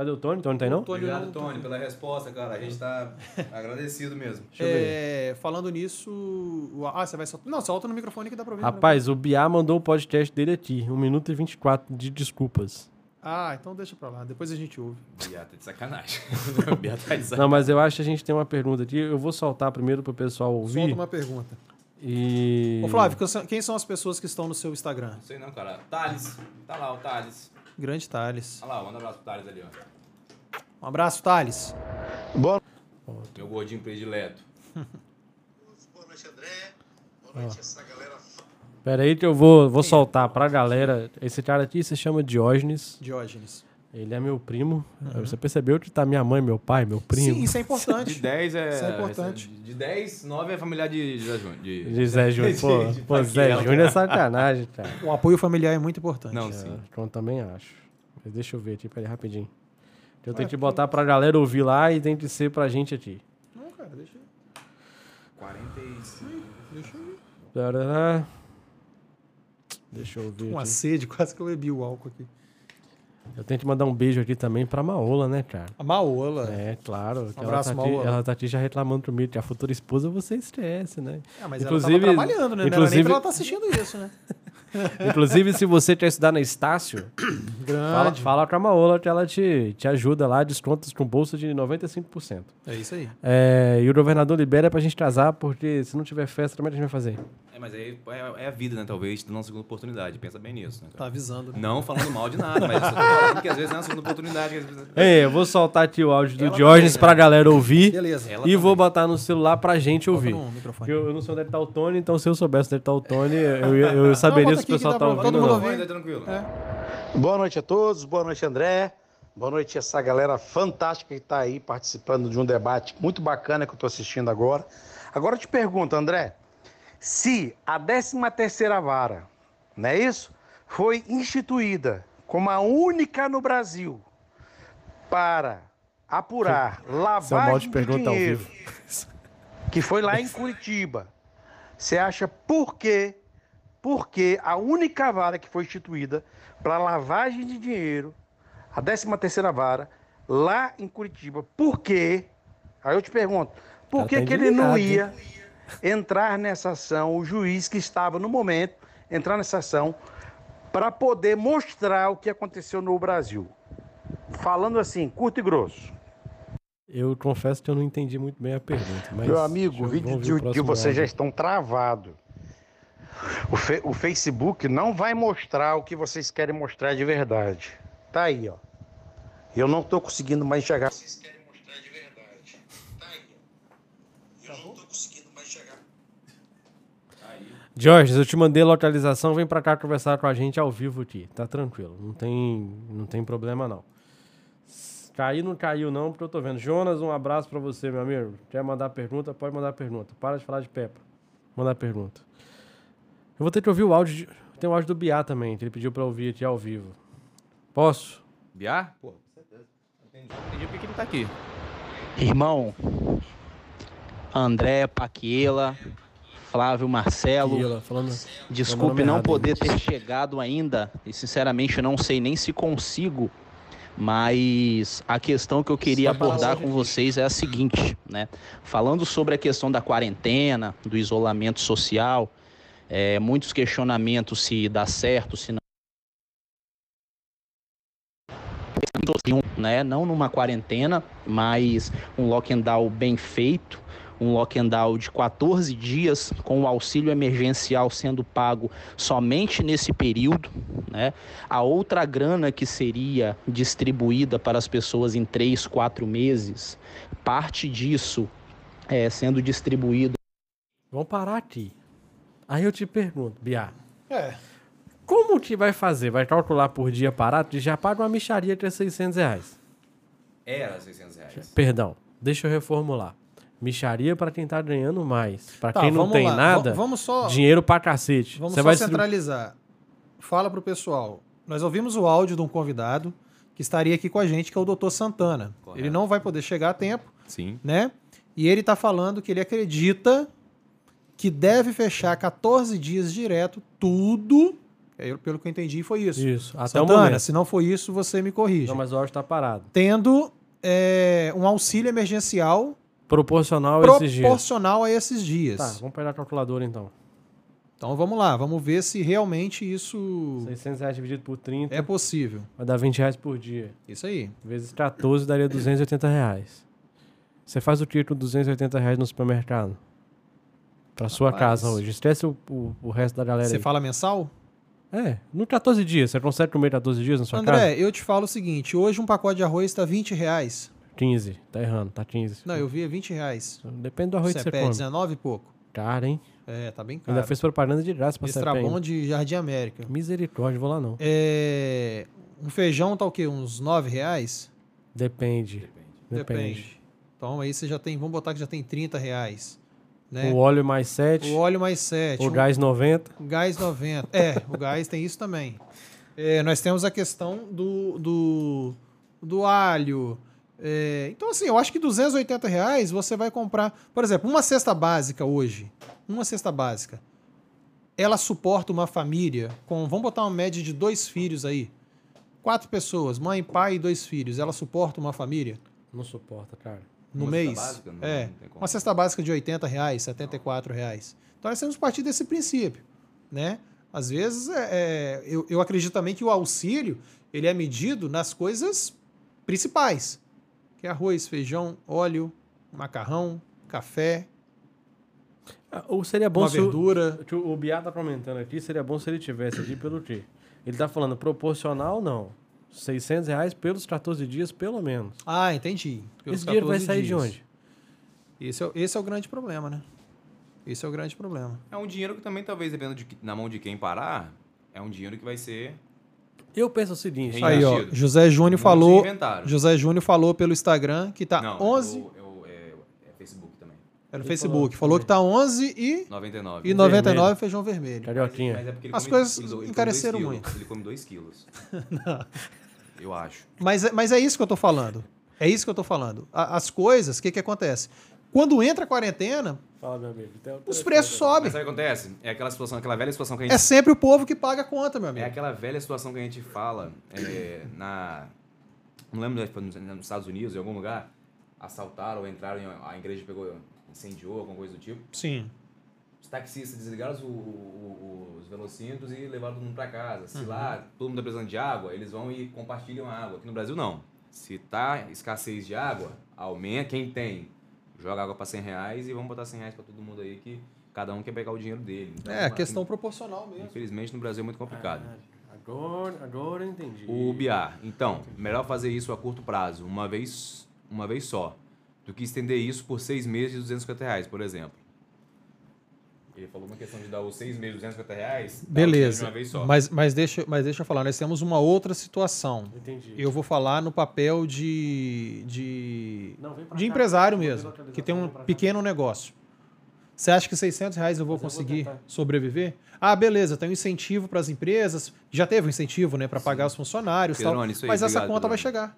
Cadê o Tony? Tony tá aí não? Tony Obrigado, não- Tony, pela resposta, cara. A gente tá agradecido mesmo. Deixa eu ver. É, falando nisso. Ah, você vai soltar. Não, solta no microfone que dá pra ouvir. Rapaz, o Biá mandou o podcast dele aqui. 1 minuto e 24 de desculpas. Ah, então deixa pra lá. Depois a gente ouve. Biata tá de sacanagem. Biata tá de sacanagem. Não, mas eu acho que a gente tem uma pergunta aqui. Eu vou soltar primeiro pro pessoal ouvir. Solta uma pergunta. E. Ô, Flávio, quem são as pessoas que estão no seu Instagram? Não sei não, cara. Thales. Tá lá o Thales. Grande Thales. Olha lá, manda um abraço pro Thales ali, ó. Um abraço, Thales. Meu gordinho predileto. Boa noite, André. Boa noite, essa galera. Pera aí que eu vou, vou soltar pra galera. Esse cara aqui se chama Diógenes. Diógenes. Ele é meu primo. Você percebeu que tá minha mãe, meu pai, meu primo? Sim, isso é De importante. 10 é. Isso é importante. De 10, 9 é familiar de José Júnior. De... De Zé Júnior. Pô, De- de pô Zé Paquera. Júnior é sacanagem, cara. O apoio familiar é muito importante. Não, sim. É, eu também acho. Mas deixa eu ver aqui, peraí, rapidinho. Eu tenho que botar pra galera ouvir lá e tem que ser pra gente aqui. Não, cara, deixa eu 45. Deixa eu ver. Deixa eu ver Uma aqui. sede, quase que eu bebi o álcool aqui. Eu tenho que mandar um beijo aqui também pra Maola, né, cara? A Maola. É, claro. ela, abraço, tá aqui, Maola. ela tá aqui já reclamando comigo que a futura esposa você esquece, né? Ah, mas Inclusive- ela tava trabalhando, né? Não era nem inclusive- pra ela estar assistindo isso, né? Inclusive, se você quer estudar na Estácio, fala, Grande. fala com a Maola que ela te, te ajuda lá, descontos com bolsa de 95%. É isso aí. É, e o governador libera pra gente casar, porque se não tiver festa, como é que a gente vai fazer? É, mas aí é, é a vida, né? Talvez uma segunda oportunidade. Pensa bem nisso, né? Tá avisando. Não falando mal de nada, mas eu falando que às vezes é uma segunda oportunidade. vezes- Ei, eu vou soltar aqui o áudio do Ela Diógenes também, né? pra galera ouvir Beleza. Ela e vou também. botar no celular pra gente ouvir. eu, eu não sei onde é tá o Tony, então se eu soubesse onde é tá o Tony, eu, ia- eu saberia se o que pessoal tá ouvindo todo mundo ouvir. Ainda tranquilo. É. Boa noite a todos, boa noite, André. Boa noite, essa galera fantástica que está aí participando de um debate muito bacana que eu estou assistindo agora. Agora eu te pergunto, André, se a 13ª vara, não é isso? Foi instituída como a única no Brasil para apurar de lavagem de pergunta ao dinheiro, vivo. que foi lá em Curitiba. Você acha por quê? Porque a única vara que foi instituída para lavagem de dinheiro, a 13ª vara, lá em Curitiba, por quê? Aí eu te pergunto, por que, tá que ele não ia entrar nessa ação, o juiz que estava no momento, entrar nessa ação, para poder mostrar o que aconteceu no Brasil? Falando assim, curto e grosso. Eu confesso que eu não entendi muito bem a pergunta. Mas Meu amigo, o vídeo de, de vocês já estão travados. O, fe- o Facebook não vai mostrar o que vocês querem mostrar de verdade. Tá aí, ó. Eu não tô conseguindo mais enxergar. Vocês querem mostrar de verdade. Tá aí, ó. Eu não tô conseguindo mais enxergar. Jorge, eu te mandei a localização, vem pra cá conversar com a gente ao vivo aqui. Tá tranquilo, não tem, não tem problema não. Cair não caiu não, porque eu tô vendo. Jonas, um abraço pra você, meu amigo. Quer mandar pergunta? Pode mandar pergunta. Para de falar de Peppa. Mandar pergunta. Eu vou ter que ouvir o áudio. de- Tem o áudio do Biá também, que ele pediu pra ouvir aqui ao vivo. Posso? Biar? Pô, com certeza. Entendi. Entendi porque que ele tá aqui. Irmão, André, Paquiela, Flávio, Marcelo, Aqui, falando. desculpe não errado poder ter chegado ainda, e sinceramente eu não sei nem se consigo, mas a questão que eu queria para abordar com vocês é a seguinte, né? Falando sobre a questão da quarentena, do isolamento social, é, muitos questionamentos se dá certo, se não. né? Não numa quarentena, mas um lockdown bem feito, um lockdown de 14 dias, com o auxílio emergencial sendo pago somente nesse período, né? A outra grana que seria distribuída para as pessoas em 3, 4 meses, parte disso é, sendo distribuído. Vamos parar aqui. Aí eu te pergunto, Bia, É. como que vai fazer? Vai calcular por dia parado? Já paga uma micharia que é 600 reais. Era 600 reais. Perdão, deixa eu reformular. Micharia para quem tá ganhando mais. Para Tá, quem não vamos tem lá. nada, Va- vamos só- dinheiro pra cacete. Vamos Você só vai distribu- centralizar. Fala pro pessoal. Nós ouvimos o áudio de um convidado que estaria aqui com a gente, que é o Dr. Santana. Correto. Ele não vai poder chegar a tempo, Sim. né? E ele tá falando que ele acredita que deve fechar 14 dias direto tudo. É, Pelo que eu entendi, foi isso. Isso, até o Santana, momento. se não foi isso, você me corrige. Não, mas o áudio tá parado. Tendo é, um auxílio emergencial Proporcional a esses dias. proporcional a esses dias. Tá, vamos pegar a calculadora então. Então vamos lá, vamos ver se realmente isso 600 reais dividido por 30 é possível. vai dar 20 reais por dia. Isso aí. Vezes 14 daria 280 reais. Você faz o que com 280 reais no supermercado? Pra sua Rapaz. casa hoje. Esquece o, o, o resto da galera Você aí. fala mensal? É, no 14 dias. Você consegue comer 14 dias na sua André, casa? eu te falo o seguinte: hoje um pacote de arroz está 20 reais. 15. Tá errando, tá 15. Não, eu vi é 20 reais. Depende do arroz que Você você come. 19 e pouco. Caro, hein? É, tá bem caro. Ainda fez propaganda de graça pra você Estrabon de Jardim América. Misericórdia, vou lá não. É, um feijão tá o quê? Uns 9 reais? Depende. Depende. Então aí você já tem, vamos botar que já tem 30 reais. Né? O óleo mais 7. O óleo mais 7. O gás 90. O gás 90. É, o gás tem isso também. É, nós temos a questão do, do, do alho. É, então, assim, eu acho que 280 reais você vai comprar. Por exemplo, uma cesta básica hoje. Uma cesta básica. Ela suporta uma família com. Vamos botar uma média de dois filhos aí. Quatro pessoas, mãe, pai e dois filhos. Ela suporta uma família Não suporta, cara. No Uma cesta mês? básica? Não, é. não uma cesta básica de 80 reais, 74 reais. Então nós temos que partir desse princípio, né? Às vezes, é, é, eu, eu acredito também que o auxílio ele é medido nas coisas principais, que é arroz, feijão, óleo, macarrão, café, Ah, Ou seria bom uma se o, verdura. o o Biá tá comentando aqui, seria bom se ele tivesse aqui pelo quê? Ele tá falando proporcional, não. 600 reais pelos 14 dias, pelo menos. Ah, entendi. Pelos Esse dinheiro vai 14 sair de dias. onde? Esse é, esse é o grande problema, né? Esse é o grande problema. É um dinheiro que também, talvez, dependendo de, na mão de quem parar, é um dinheiro que vai ser. Eu penso o seguinte. Aí, ó. José Júnior Um de falou. José Júnior falou pelo Instagram que tá Não, 11, é, o- é é é Facebook também. é no Ele Facebook, falou falou que tá 11 e 99. E 99 feijão vermelho. Carioquinha. Mas é porque ele As come- coisas ele- ele encareceram muito. quilos. Ele come 2 quilos. Eu acho. Mas, é- mas é isso que eu tô falando. É isso que eu tô falando. A- As coisas, o que que acontece? Quando entra a quarentena, Fala, meu amigo. Os preços sobem. Mas sabe o que acontece? É aquela situação, aquela velha situação que a gente É sempre o povo que paga a conta, meu amigo. É aquela velha situação que a gente fala é, na. Não lembro se foi nos nos Estados Unidos, em algum lugar, assaltaram ou entraram, em, a igreja pegou, incendiou, alguma coisa do tipo. Sim. Os taxistas desligaram os, o- o- os velocímetros e levaram todo mundo pra casa. Uhum. Se lá todo mundo tá precisando de água, eles vão e compartilham a água. Aqui no Brasil, não. Se tá escassez de água, aumenta quem tem. Joga água pra 100 reais e vamos botar 100 reais pra todo mundo aí que cada um quer pegar o dinheiro dele. Então, É, a aqui- questão proporcional mesmo. Infelizmente, no Brasil é muito complicado. Agora, agora eu entendi. O BA. Então, melhor fazer isso a curto prazo, uma vez, uma vez só, do que estender isso por seis meses de 250 reais, por exemplo. Ele falou uma questão de dar os seis meses de 250 reais. Beleza. De uma vez só. Mas, mas, deixa, mas deixa eu falar, nós temos uma outra situação. Entendi. Eu vou falar no papel de, de, Não, de cá. empresário mesmo, que tem um pra cá. pequeno negócio. Você acha que 600 reais eu vou Mas eu vou conseguir sobreviver? Ah, beleza, tem um incentivo para as empresas. Já teve um incentivo, né, para pagar os funcionários e tal. Aí, Mas essa conta vai chegar.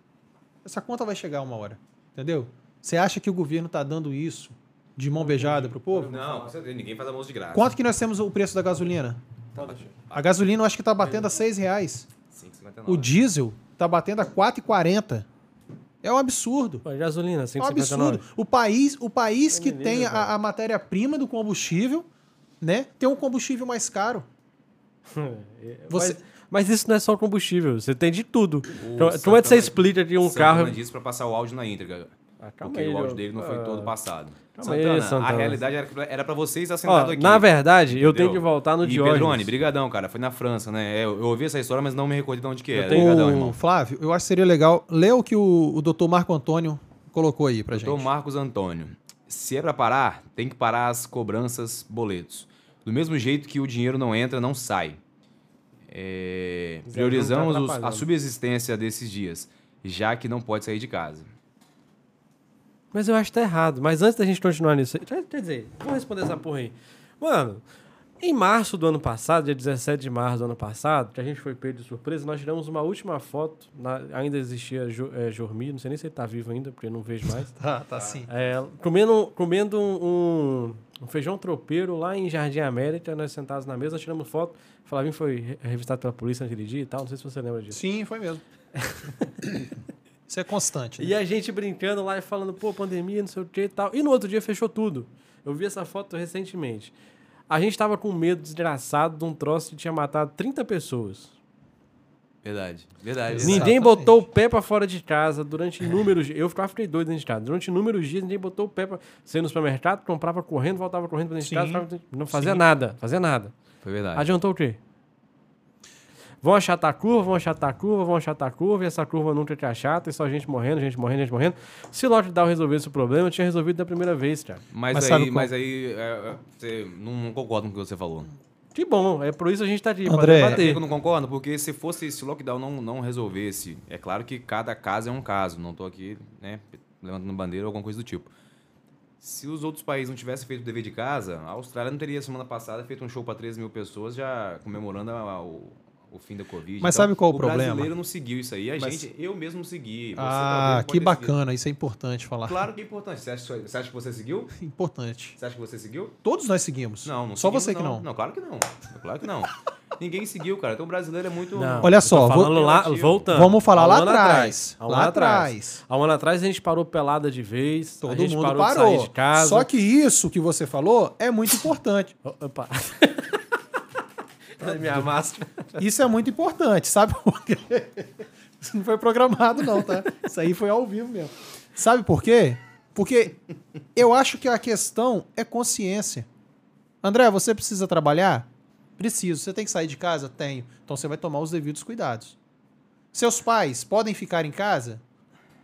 Essa conta vai chegar uma hora. Entendeu? Você acha que o governo está dando isso de mão beijada pro povo? Não, com certeza, ninguém faz almoço de graça. Quanto que nós temos o preço da gasolina? Tá. A gasolina eu acho que tá batendo a 6 reais. 5,59. O diesel tá batendo a 4,40. É um absurdo. Pô, gasolina, É um 559. absurdo. O país, o país que tem a, a matéria-prima do combustível, né, tem um combustível mais caro. Você, Mas- Mas isso não é só combustível, você tem de tudo. O Como- é que você explica de um Santana carro... disse pra passar o áudio na íntegra. Ah, Porque aí, o áudio Diogo. dele não foi Ah, todo passado. Calma aí, Santana, Santana. a realidade era, que- era pra você estar sentado aqui. na verdade, eu tenho que voltar no e Diógenes. Pedrone, brigadão, cara. Foi na França, né? É, eu, eu ouvi essa história, mas não me recordei de onde que era. tenho- Brigadão, o irmão. Flávio, eu acho que seria legal ler o que o, o doutor Marco Antônio colocou aí pra gente. Doutor Marcos Antônio. Se é pra parar, tem que parar as cobranças, boletos. Do mesmo jeito que o dinheiro não entra, não sai. É, Zé priorizamos não tá os- a subsistência desses dias, já que não pode sair de casa. Mas eu acho que tá errado. Mas antes da gente continuar nisso aí, quer dizer, vou responder essa porra aí. Mano, em março do ano passado, dia 17 de março do ano passado, que a gente foi pego de surpresa, nós tiramos uma última foto, na- ainda existia Jo- é, Jormi, não sei nem se ele tá vivo ainda, porque eu não vejo mais. Tá, tá sim. É, comendo comendo um, um feijão tropeiro lá em Jardim América, nós sentados na mesa, tiramos foto. Flavinho foi re- revistado pela polícia naquele dia e tal, não sei se você lembra disso. Sim, foi mesmo. Isso é constante. né? E a gente brincando lá e falando, pô, pandemia, não sei o que e tal. E no outro dia fechou tudo. Eu vi essa foto recentemente. A gente tava com medo desgraçado de um troço que tinha matado 30 pessoas. Verdade, verdade. Ninguém Exatamente. botou o pé pra fora de casa durante inúmeros dias. Eu ficava fiquei doido dentro de casa. Durante inúmeros dias, ninguém botou o pé pra. Você ia no supermercado, comprava correndo, voltava correndo pra dentro de casa. Não fazia Sim. nada, fazia nada. Foi verdade. Adiantou o quê? Vão achatar a curva, vão achatar a curva, vão achatar a curva, e essa curva nunca te achata, e só gente morrendo, gente morrendo, gente morrendo. Se o lockdown resolvesse o problema, tinha resolvido da primeira vez, cara. Mas, Mas aí, mas aí é, é, você não, não concordo com o que você falou. Que bom, é por isso a gente tá aqui, André, debater. eu não concordo? Porque se fosse se o lockdown não, não resolvesse, é claro que cada caso é um caso. Não tô aqui, né, levantando bandeira ou alguma coisa do tipo. Se os outros países não tivessem feito o dever de casa, a Austrália não teria semana passada feito um show para 13 mil pessoas já comemorando a- a- o, o fim da Covid. Mas sabe qual o o problema? brasileiro não seguiu isso aí. A Mas- gente, eu mesmo não segui. Você Ah, que bacana. Isso é importante falar. Claro que é importante. Você acha, você acha que você seguiu? Importante. Você acha que você seguiu? Todos nós seguimos. Não, não Só seguimos, você que não. Não, claro que não. Claro que não. Ninguém seguiu, cara. Então o brasileiro é muito. Não, Olha só, tô vou- falando lá, voltando. Vamos falar um lá atrás. Um Lá atrás. Há um ano atrás a gente parou pelada de vez. a Todo gente mundo parou de parou. sair de casa. Só que isso que você falou é muito importante. O- Minha máscara. Isso é muito importante, sabe por quê? Isso não foi programado, não, tá? Isso aí foi ao vivo mesmo. Sabe por quê? Porque eu acho que a questão é consciência. André, você precisa trabalhar? Preciso. Você tem que sair de casa? Tenho. Então você vai tomar os devidos cuidados. Seus pais podem ficar em casa?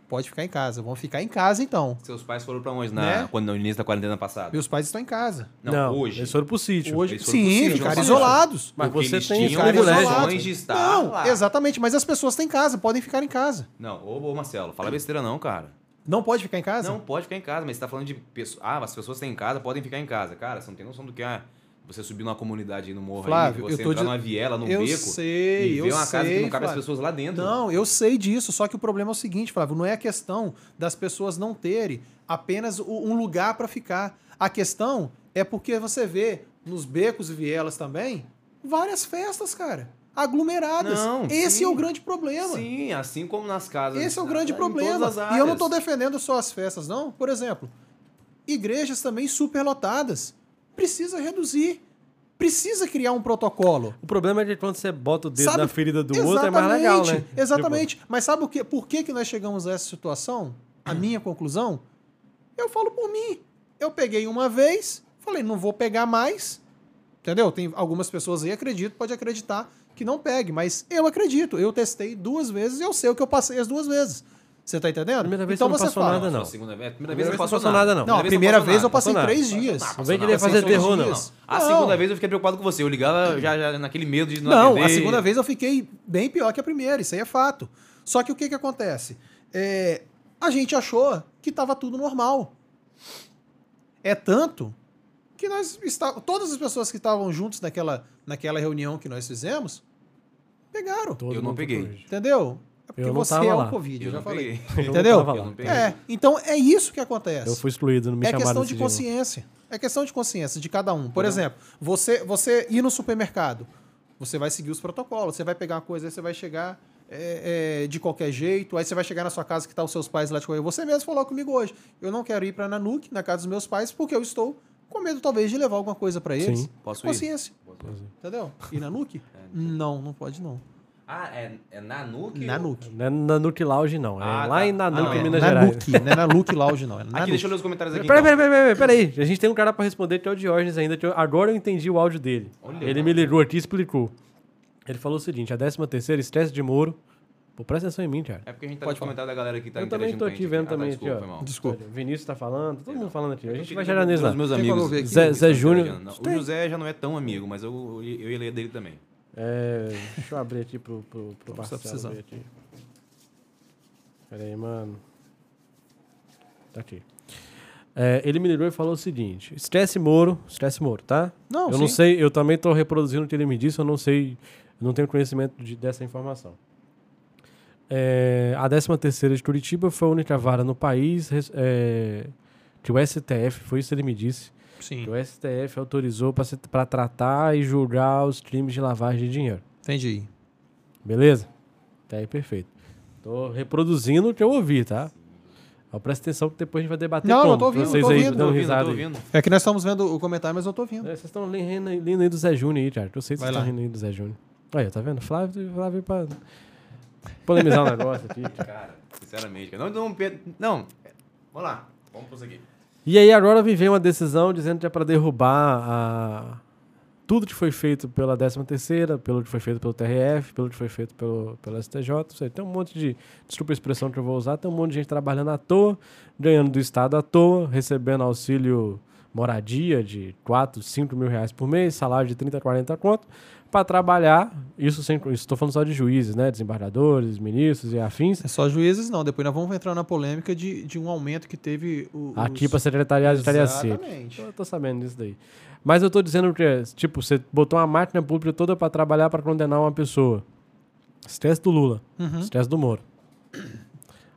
Pode ficar em casa. Vão ficar em casa então. Seus pais foram pra onde na, Né? quando, no início da quarentena passada? Meus pais estão em casa. Não, hoje. Eles foram pro sítio. Hoje, eles foram pro sim, sítio, ficaram não isolados. Mas Porque você tem privilégio. de estar Não, lá. exatamente. Mas as pessoas têm casa, podem ficar em casa. Não, ô, ô Marcelo, fala besteira não, cara. Não pode ficar em casa? Não pode ficar em casa, mas você tá falando de pessoas. Ah, as pessoas têm em casa, podem ficar em casa. Cara, você não tem noção do que é você subir numa comunidade no morro Flávio, aí, você eu entrar de- numa viela, num eu beco sei, e eu ver uma casa que sei, não cabe as Flávio. pessoas lá dentro. Não, eu sei disso, só que o problema é o seguinte, Flávio, não é a questão das pessoas não terem apenas um lugar para ficar. A questão é porque você vê nos becos e vielas também várias festas, cara, aglomeradas. Não, Esse sim. é o grande problema. Sim, assim como nas casas. Esse é o grande em problema. as E eu não estou defendendo só as festas, não. Por exemplo, igrejas também superlotadas. Precisa reduzir. Precisa criar um protocolo. O problema é que quando você bota o dedo Sabe- na ferida do outro é mais legal, né? Exatamente. Mas sabe o que, por que, que nós chegamos a essa situação? A minha conclusão? Eu falo por mim. Eu peguei uma vez, falei, não vou pegar mais. Entendeu? Tem algumas pessoas aí acredito, pode acreditar que não pegue, mas eu acredito. Eu testei duas vezes e eu sei o que eu passei as duas vezes. Você tá entendendo? Primeira vez então você não você passou fala. nada, não. A segunda vez, a primeira Primeira vez não passou passou nada, não. Não, a primeira vez eu passei três dias. Não vem querer fazer terror, não. A segunda vez eu fiquei preocupado com você. Eu ligava já, já naquele medo de não Não, atender. a segunda vez eu fiquei bem pior que a primeira, isso aí é fato. Só que o que, que acontece? É, a gente achou que estava tudo normal. É tanto que nós está, todas as pessoas que estavam juntos naquela, naquela reunião que nós fizemos pegaram. Todo Eu não peguei. Entendeu? É porque Eu não você tava é lá. o Covid, eu, Eu já não falei. Entendeu? lá. Não. É, então é isso que acontece. Eu fui excluído, não me É questão de dia, não. consciência. É questão de consciência de cada um. Por exemplo, você, você ir no supermercado, você vai seguir os protocolos. Você vai pegar uma coisa, aí você vai chegar é, é, de qualquer jeito. Aí você vai chegar na sua casa que tá os seus pais lá de correr. Você mesmo falou comigo hoje. Eu não quero ir para Nanuque, na casa dos meus pais, porque eu estou com medo talvez de levar alguma coisa para eles. Sim. Posso ir? consciência. Entendeu? Ir na? É, não, não pode não. Ah, é, é Nanuque? Nanuque. Não é na Nuke Lounge, não. É Ah, lá tá. em Nanuque, Ah, não, é Minas Gerais. Nanuque, não é Nanuque Lounge, não. É Aqui, Nanuque. deixa eu ler os comentários aqui. Peraí, então. peraí, peraí, peraí, peraí. A gente tem um cara pra responder que é o Diógenes ainda. que eu- Agora eu entendi o áudio dele. Olha, Ele me ligou aqui e explicou. Ele falou o seguinte: a 13 terceira, estresse de Moro. Pô, presta atenção em mim, cara. É porque a gente tá Pode nos comentários da galera que tá eu também tô aqui vendo Ah, tá, também desculpa, aqui, foi ó. mal. Desculpa. Vinícius tá falando, todo mundo falando aqui. A gente Eu vai gerar nisso os lá. meus amigos. Zé, Zé Júnior. Não, o José já não é tão amigo, mas eu, eu ia ler dele também. É, deixa eu abrir aqui pro, pro, pro Marcelo precisando. ver aqui. Pera aí, mano. Tá aqui. É, ele me ligou e falou o seguinte: estresse Moro, estresse Moro, tá? Não, eu não sim. sei, eu também tô reproduzindo o que ele me disse, eu não sei, eu não tenho conhecimento de- dessa informação. É, a 13 terceira de Curitiba foi a única vara no país é, que o STF, foi isso que ele me disse, Sim, que o STF autorizou para tratar e julgar os crimes de lavagem de dinheiro. entendi. Beleza? Tá aí, perfeito. Tô reproduzindo o que eu ouvi, tá? Ó, presta atenção que depois a gente vai debater Não, como. não tô ouvindo, Vocês tô aí ouvindo, dando tô ouvindo, risada tô aí. ouvindo. É que nós estamos vendo o comentário, mas eu tô ouvindo. É, Vocês estão lendo, lendo aí do Zé Júnior aí, cara. que Eu sei que Vai vocês estão rindo aí do Zé Júnior. Olha, tá vendo? Flávio, Flávio pra polemizar um negócio aqui. Cara, sinceramente. cara. Não, não, não. Vamos lá. Vamos aqui. E aí agora me vem uma decisão dizendo que é para derrubar a... tudo que foi feito pela 13ª, pelo que foi feito pelo TRF, pelo que foi feito pelo, pelo STJ, sei, tem um monte de, desculpa a expressão que eu vou usar, tem um monte de gente trabalhando à toa, ganhando do Estado à toa, recebendo auxílio moradia de 4, 5 mil reais por mês, salário de 30, 40 conto, para trabalhar, isso sem, estou falando só de juízes, né, desembargadores, ministros e afins, É só juízes, não. Depois nós vamos entrar na polêmica de, de um aumento que teve o, aqui os- para secretariado de. Exatamente. Eu tô sabendo disso daí. Mas eu tô dizendo que, tipo, você botou uma máquina pública toda pra trabalhar pra condenar uma pessoa. Estresse do Lula. Uhum. Estresse do Moro.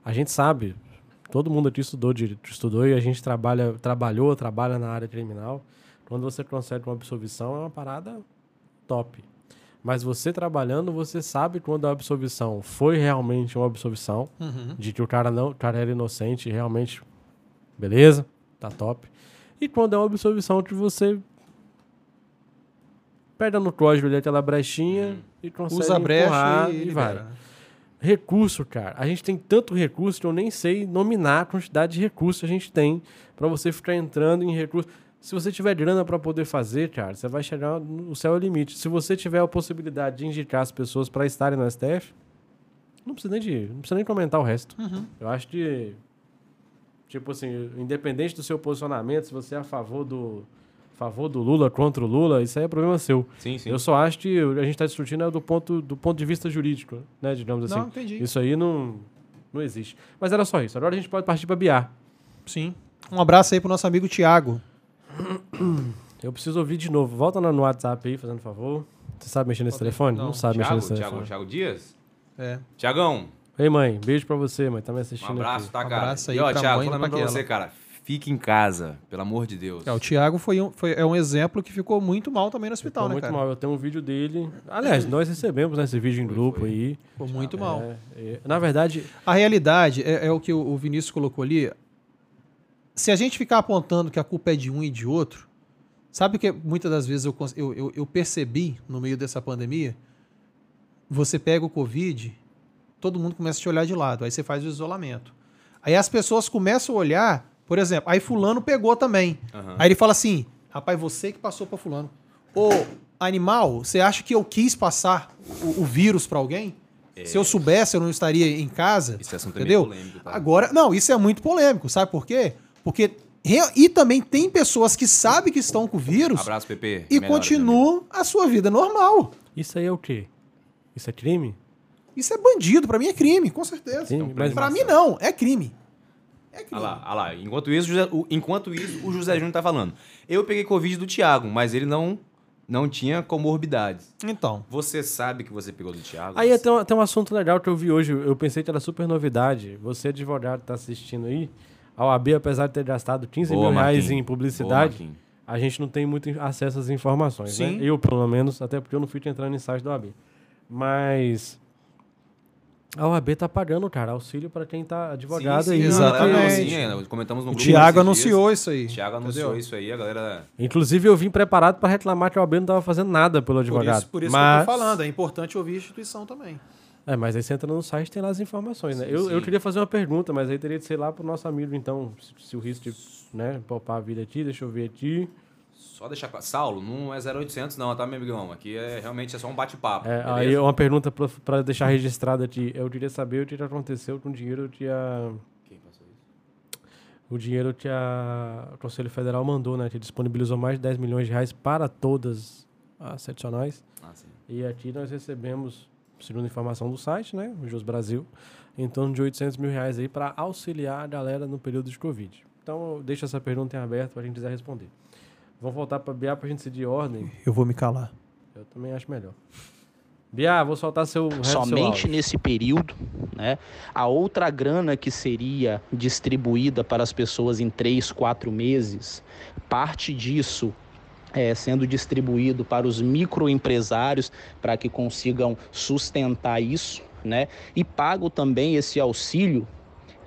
A gente sabe, todo mundo aqui estudou, direito, estudou e a gente trabalha, trabalhou, trabalha na área criminal. Quando você consegue uma absolvição, é uma parada top. Mas você trabalhando, você sabe quando a absolvição foi realmente uma absolvição Uhum. de que o cara não, o cara era inocente, e realmente, beleza, tá top. E quando é uma absolvição que você pega no código ali aquela brechinha e consegue Usa a brecha e, e vai. libera. Recurso, cara. A gente tem tanto recurso que eu nem sei nominar a quantidade de recurso que a gente tem pra você ficar entrando em recurso. Se você tiver grana pra poder fazer, cara, você vai chegar no céu é o limite. Se você tiver a possibilidade de indicar as pessoas pra estarem no STF, não precisa nem de, não precisa nem comentar o resto. Uhum. Eu acho que tipo assim, independente do seu posicionamento, se você é a favor do favor do Lula contra o Lula, isso aí é problema seu. Sim, sim. Eu só acho que a gente está discutindo é do ponto, do ponto de vista jurídico, né? Digamos assim. Não, entendi. Isso aí não, não existe. Mas era só isso. Agora a gente pode partir para BIA. Sim. Um abraço aí pro nosso amigo Tiago. Eu preciso ouvir de novo. Volta no WhatsApp aí, fazendo favor. Você sabe mexer nesse telefone? Não, Não. sabe mexer Thiago, nesse Thiago, telefone. Thiago Dias? É. Tiagão, Ei, mãe, beijo pra você, mãe. Tá me um assistindo abraço, aqui. tá, Um cara? abraço aí e ó, pra Thiago, mãe falando pra você, cara, fique em casa, pelo amor de Deus. É, o Tiago foi um, foi, é um exemplo que ficou muito mal também no hospital, Ficou né, muito cara? mal. Eu tenho um vídeo dele. Aliás, nós recebemos né, esse vídeo em grupo aí. Ficou muito mal. É, é, na verdade, A realidade é, é o que o Vinícius colocou ali. Se a gente ficar apontando que a culpa é de um e de outro, sabe o que muitas das vezes eu, eu, eu, percebi no meio dessa pandemia? Você pega o Covid, todo mundo começa a te olhar de lado, aí você faz o isolamento. Aí as pessoas começam a olhar, por exemplo, aí fulano pegou também. Aham. Aí ele fala assim, rapaz, você que passou pra fulano. Ô, animal, você acha que eu quis passar o, o vírus pra alguém? Se eu soubesse, eu não estaria em casa. Assunto é entendeu? meio polêmico, tá? Agora, não, isso é muito polêmico, sabe por quê? Porque e também tem pessoas que sabem que estão com o vírus Abraço, Pepe. e Melhoras, amigo. continuam a sua vida normal. isso aí é o quê? Isso é crime? Isso é bandido, pra mim é crime, com certeza. Crime, mas- Pra mim não, é crime. É Ah crime. lá, ah lá. Enquanto isso, o José- o, enquanto isso, o José Júnior tá falando. Eu peguei Covid do Thiago, mas ele não, não tinha comorbidades. Então, Você sabe que você pegou do Thiago? Aí tem um, tem um assunto legal que eu vi hoje, eu pensei que era super novidade. Você, advogado, tá assistindo aí. A OAB, apesar de ter gastado 15 Boa, mil reais Marquinhos. em publicidade, Boa, a gente não tem muito acesso às informações, Sim. né? Eu, pelo menos, até porque eu não fui entrando em site da OAB. Mas A OAB tá pagando, cara, auxílio para quem tá advogado sim, aí. sim, Exatamente. a galera- sim, comentamos no O grupo Thiago esses anunciou dias. isso aí. O Thiago anunciou entendeu? isso aí, a galera. Inclusive, eu vim preparado para reclamar que a OAB não tava fazendo nada pelo Por advogado. isso, por isso mas... que eu tô falando, é importante ouvir a instituição também. É, mas aí você entra no site tem lá as informações, né? Sim, eu, eu sim. queria fazer uma pergunta, mas aí teria de ser lá pro nosso amigo, então, se, se o risco de né, poupar a vida aqui, deixa eu ver aqui. Só deixar claro. Saulo, não é 0800 não, tá, meu amigão? Aqui é realmente é só um bate-papo. É, aí uma pergunta para deixar registrado aqui. Eu queria saber o que que aconteceu com o dinheiro que a, Quem passou isso? o dinheiro que a, o Conselho Federal mandou, né? Que disponibilizou mais de 10 milhões de reais para todas as seccionais. Ah, sim. E aqui nós recebemos, segundo a informação do site, né, o Jus Brasil, em torno de 800 mil reais aí para auxiliar a galera no período de Covid. Então, eu deixo essa pergunta em aberto para quem quiser responder. Vamos voltar para Bia para a gente seguir ordem. Eu vou me calar. Eu também acho melhor. Bia, vou soltar seu seu Somente áudio. nesse período, né? A outra grana que seria distribuída para as pessoas em três, quatro meses, parte disso é, sendo distribuído para os microempresários para que consigam sustentar isso, né? E pago também esse auxílio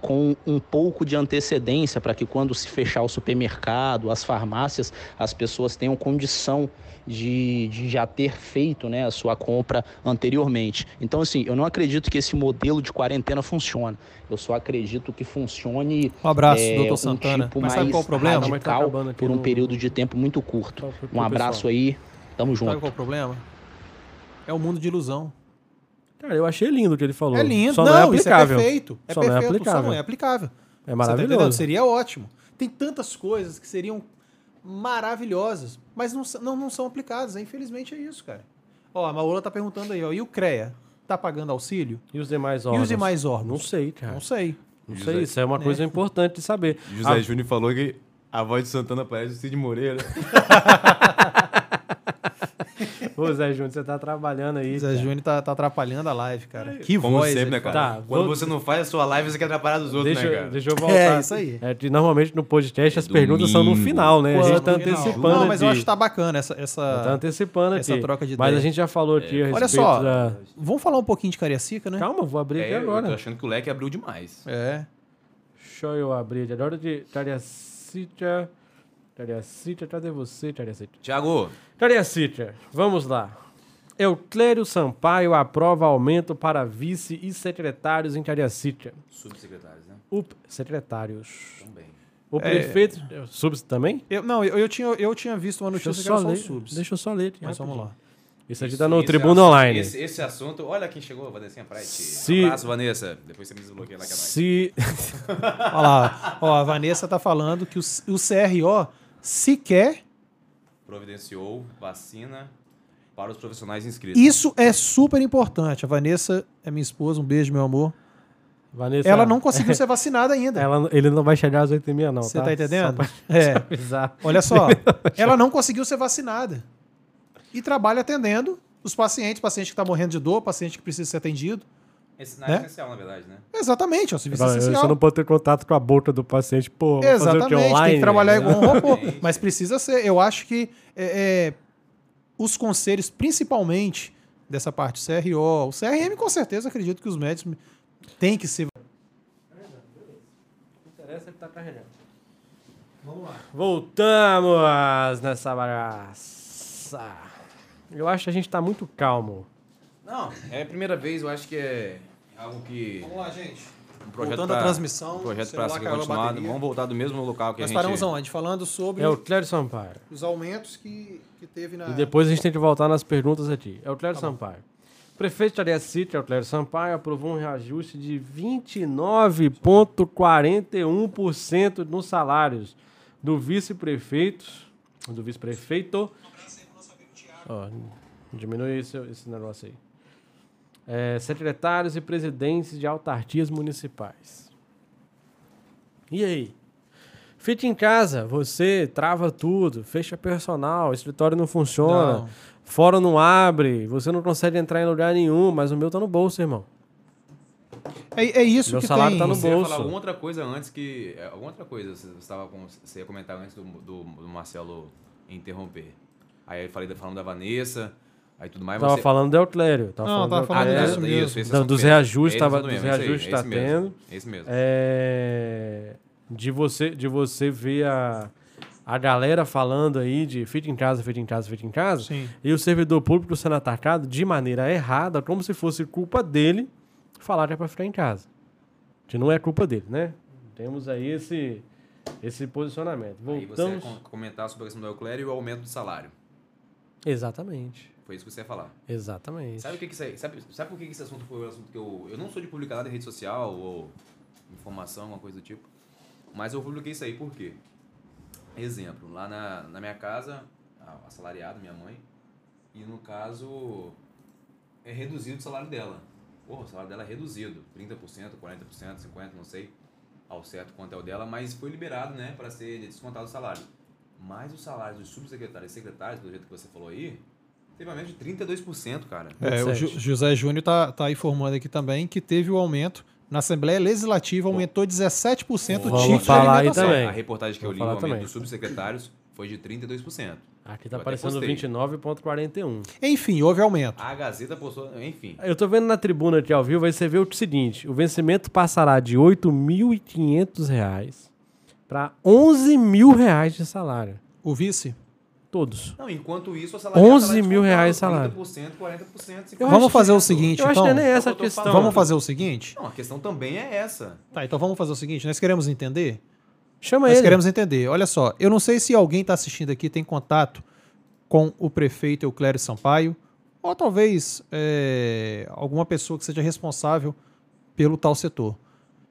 com um pouco de antecedência para que quando se fechar o supermercado, as farmácias, as pessoas tenham condição de, de já ter feito né, a sua compra anteriormente. Então, assim, eu não acredito que esse modelo de quarentena funcione. Eu só acredito que funcione Um abraço, é, doutor um Santana. tipo Mas mais sabe qual o problema? Tá por um no- período de tempo muito curto. Pro Um abraço pessoal. aí, tamo junto. Sabe qual é o problema? É o mundo de ilusão. Cara, eu achei lindo o que ele falou. É lindo. Só não, não, é isso é aplicável. perfeito. É Só não é perfeito, só aplicável. não é aplicável. É tá maravilhoso. entendendo? Seria ótimo. Tem tantas coisas que seriam maravilhosas, mas não, não, não são aplicadas. Infelizmente é isso, cara. Ó, a Maola tá perguntando aí, ó. E o CREA? Tá pagando auxílio? E os demais E órgãos? os demais órgãos? Não sei, cara. Não sei. Não José- sei, isso é uma coisa importante de saber. José Ah, Júnior falou que a voz de Santana parece o Cid Moreira. Ô, Zé Júnior, você tá trabalhando aí. Zé cara. Júnior tá, tá atrapalhando a live, cara. Que Como voz. sempre, né, cara? Tá, Quando vou- você não faz a sua live, você quer atrapalhar dos outros, Deixa, né, cara? deixa eu voltar. É, isso aí. É normalmente no podcast as É perguntas são no domingo. final, né? A gente tá antecipando Não, mas eu acho que tá bacana essa. essa... Tá antecipando essa aqui. troca de Mas ideia. a gente já falou aqui a respeito Olha só, da... vamos falar um pouquinho de Cariacica, né? Calma, vou abrir aqui É, eu tô agora. achando que o leque abriu demais. É. Deixa eu abrir aqui. Agora de Cariacítia... Cariacítia, cadê você, Cariacítia? Tiago, Cariacítia, vamos lá. Euclério Sampaio aprova aumento para vice e secretários em Cariacítia. subsecretários, né? O... Secretários. Também. O É. prefeito... Subs também? Eu, não, eu, eu, tinha, eu tinha visto uma Deixa eu notícia que só era ler. subs. Deixa eu só ler. Mas vamos lá. Isso aqui tá no Tribuna assunto- Online. Esse, esse assunto, olha quem chegou, Vanessinha Pride. Se- Um abraço, Vanessa. Depois você me desbloqueia lá que é nóis. Se... Olha lá. Ó, a Vanessa tá falando que o, o CRO sequer. Providenciou vacina para os profissionais inscritos. Isso é super importante. A Vanessa é minha esposa, um beijo, meu amor. Vanessa, Ela não conseguiu ser vacinada ainda. ela, ele não vai chegar às 8h30 não, Você tá? tá entendendo? Só É. avisar. Olha só, ela não conseguiu ser vacinada. E trabalha atendendo os pacientes, paciente que está morrendo de dor, paciente que precisa ser atendido. Esse não né? é essencial, na verdade, né? Exatamente, é um serviço Agora, essencial. Você não pode ter contato com a boca do paciente, pô, vou fazer o que Exatamente, online. tem que trabalhar né? igual um robô. Exatamente. Mas precisa ser. Eu acho que é, é, os conselhos, principalmente dessa parte CRO, o CRM, com certeza, acredito que os médicos têm que ser. interessa, ele tá carregando. Vamos lá. Voltamos nessa bagaça. Eu acho que a gente tá muito calmo. Não, é a primeira vez, eu acho que é algo que. Vamos lá, gente. Um projeto Voltando à pra- transmissão, Um projeto para ser continuado. Vamos voltar do mesmo local que Nós a gente. paramos onde? Falando sobre É o Clério Sampaio. os aumentos que, que teve na. E depois a gente tem que voltar nas perguntas aqui. É o Clério Sampaio. Prefeito de Ariacite, é o Clério Sampaio, aprovou um reajuste de 29,41% nos salários do vice-prefeito. Do vice-prefeito. Ó, diminui esse, esse negócio aí. É, secretários e presidentes de autarquias municipais. E aí? Fique em casa, você trava tudo, fecha personal, escritório não funciona, Não. fora não abre, você não consegue entrar em lugar nenhum, mas o meu tá no bolso, irmão. É, é isso Meu que salário tem. tá no Você ia bolso. falar alguma outra coisa antes que. é, Alguma outra coisa você, estava com, você ia comentar antes do, do, do Marcelo interromper. Aí eu falei da- falando da Vanessa. Aí tudo mais Tava você... falando do Euclério. Tava Não, falando tava do falando Euclério. disso mesmo. esse Da- assunto dos reajustes Esse tava- assunto dos reajustes tá esse mesmo, tendo. Esse mesmo. É, de você de você ver a, a galera falando aí de fica em casa, fica em casa, fica em casa, Sim. e o servidor público sendo atacado de maneira errada, como se fosse culpa dele falar que é pra ficar em casa. Que não é culpa dele, né? Temos aí esse, esse posicionamento. Aí você Voltamos. comentar sobre a questão do Euclério e o aumento do salário. Exatamente. Foi isso que você ia falar. Exatamente. Sabe o que que isso aí, sabe, sabe por que que esse assunto foi o assunto que eu... Eu não sou de publicar nada em rede social ou informação, alguma coisa do tipo. Mas eu publiquei isso aí por quê? Exemplo, lá na, na minha casa, a assalariada, minha mãe, e no caso, é reduzido o salário dela. Porra, o salário dela é reduzido. 30%, 40%, 50%, não sei ao certo quanto é o dela, mas foi liberado, né, para ser descontado o salário. Mas o salário dos subsecretários e secretários, pelo jeito que você falou aí, teve aumento de 32%, cara. É, o Ju- 27. José Júnior tá, tá informando aqui também que teve o aumento na Assembleia Legislativa, aumentou 17% o Vamos título de falar aí também. A reportagem que eu li, o aumento também. dos subsecretários foi de 32%. Aqui tá aparecendo postei. 29,41. Enfim, houve aumento. A Gazeta postou, enfim. Eu tô vendo na tribuna aqui ao vivo, aí você vê o seguinte: o vencimento passará de 8.500 reais para 11 mil reais de salário. O vice? Todos. Não, enquanto isso, a salariada 11 tá mil reais salário. 30%, 40%, 50%. Eu Vamos acho fazer que- o seguinte, Eu acho então. que não é nem essa É que eu tô questão. falando. Vamos fazer o seguinte? Não, a questão também é essa. Tá, então vamos fazer o seguinte. Nós queremos entender? Chama Nós ele. queremos entender. Olha só, eu não sei se alguém está assistindo aqui tem contato com o prefeito Euclério Sampaio, ou talvez é, alguma pessoa que seja responsável pelo tal setor.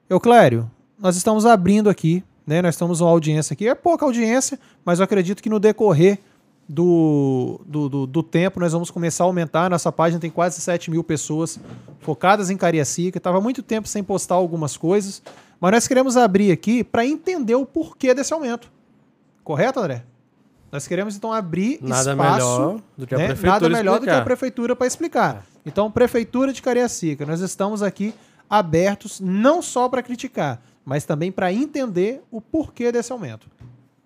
Euclério, nós estamos abrindo aqui, né? Nós estamos uma audiência aqui. É pouca audiência, mas eu acredito que no decorrer do, do, do, do tempo nós vamos começar a aumentar. Nossa página tem quase 7 mil pessoas focadas em Cariacica. Estava muito tempo sem postar algumas coisas, mas nós queremos abrir aqui para entender o porquê desse aumento. Correto, André? Nós queremos então abrir Nada espaço, melhor do que a né? prefeitura Nada melhor do que a explicar. prefeitura para explicar. Então, prefeitura de Cariacica, nós estamos aqui abertos não só para criticar, mas também para entender o porquê desse aumento.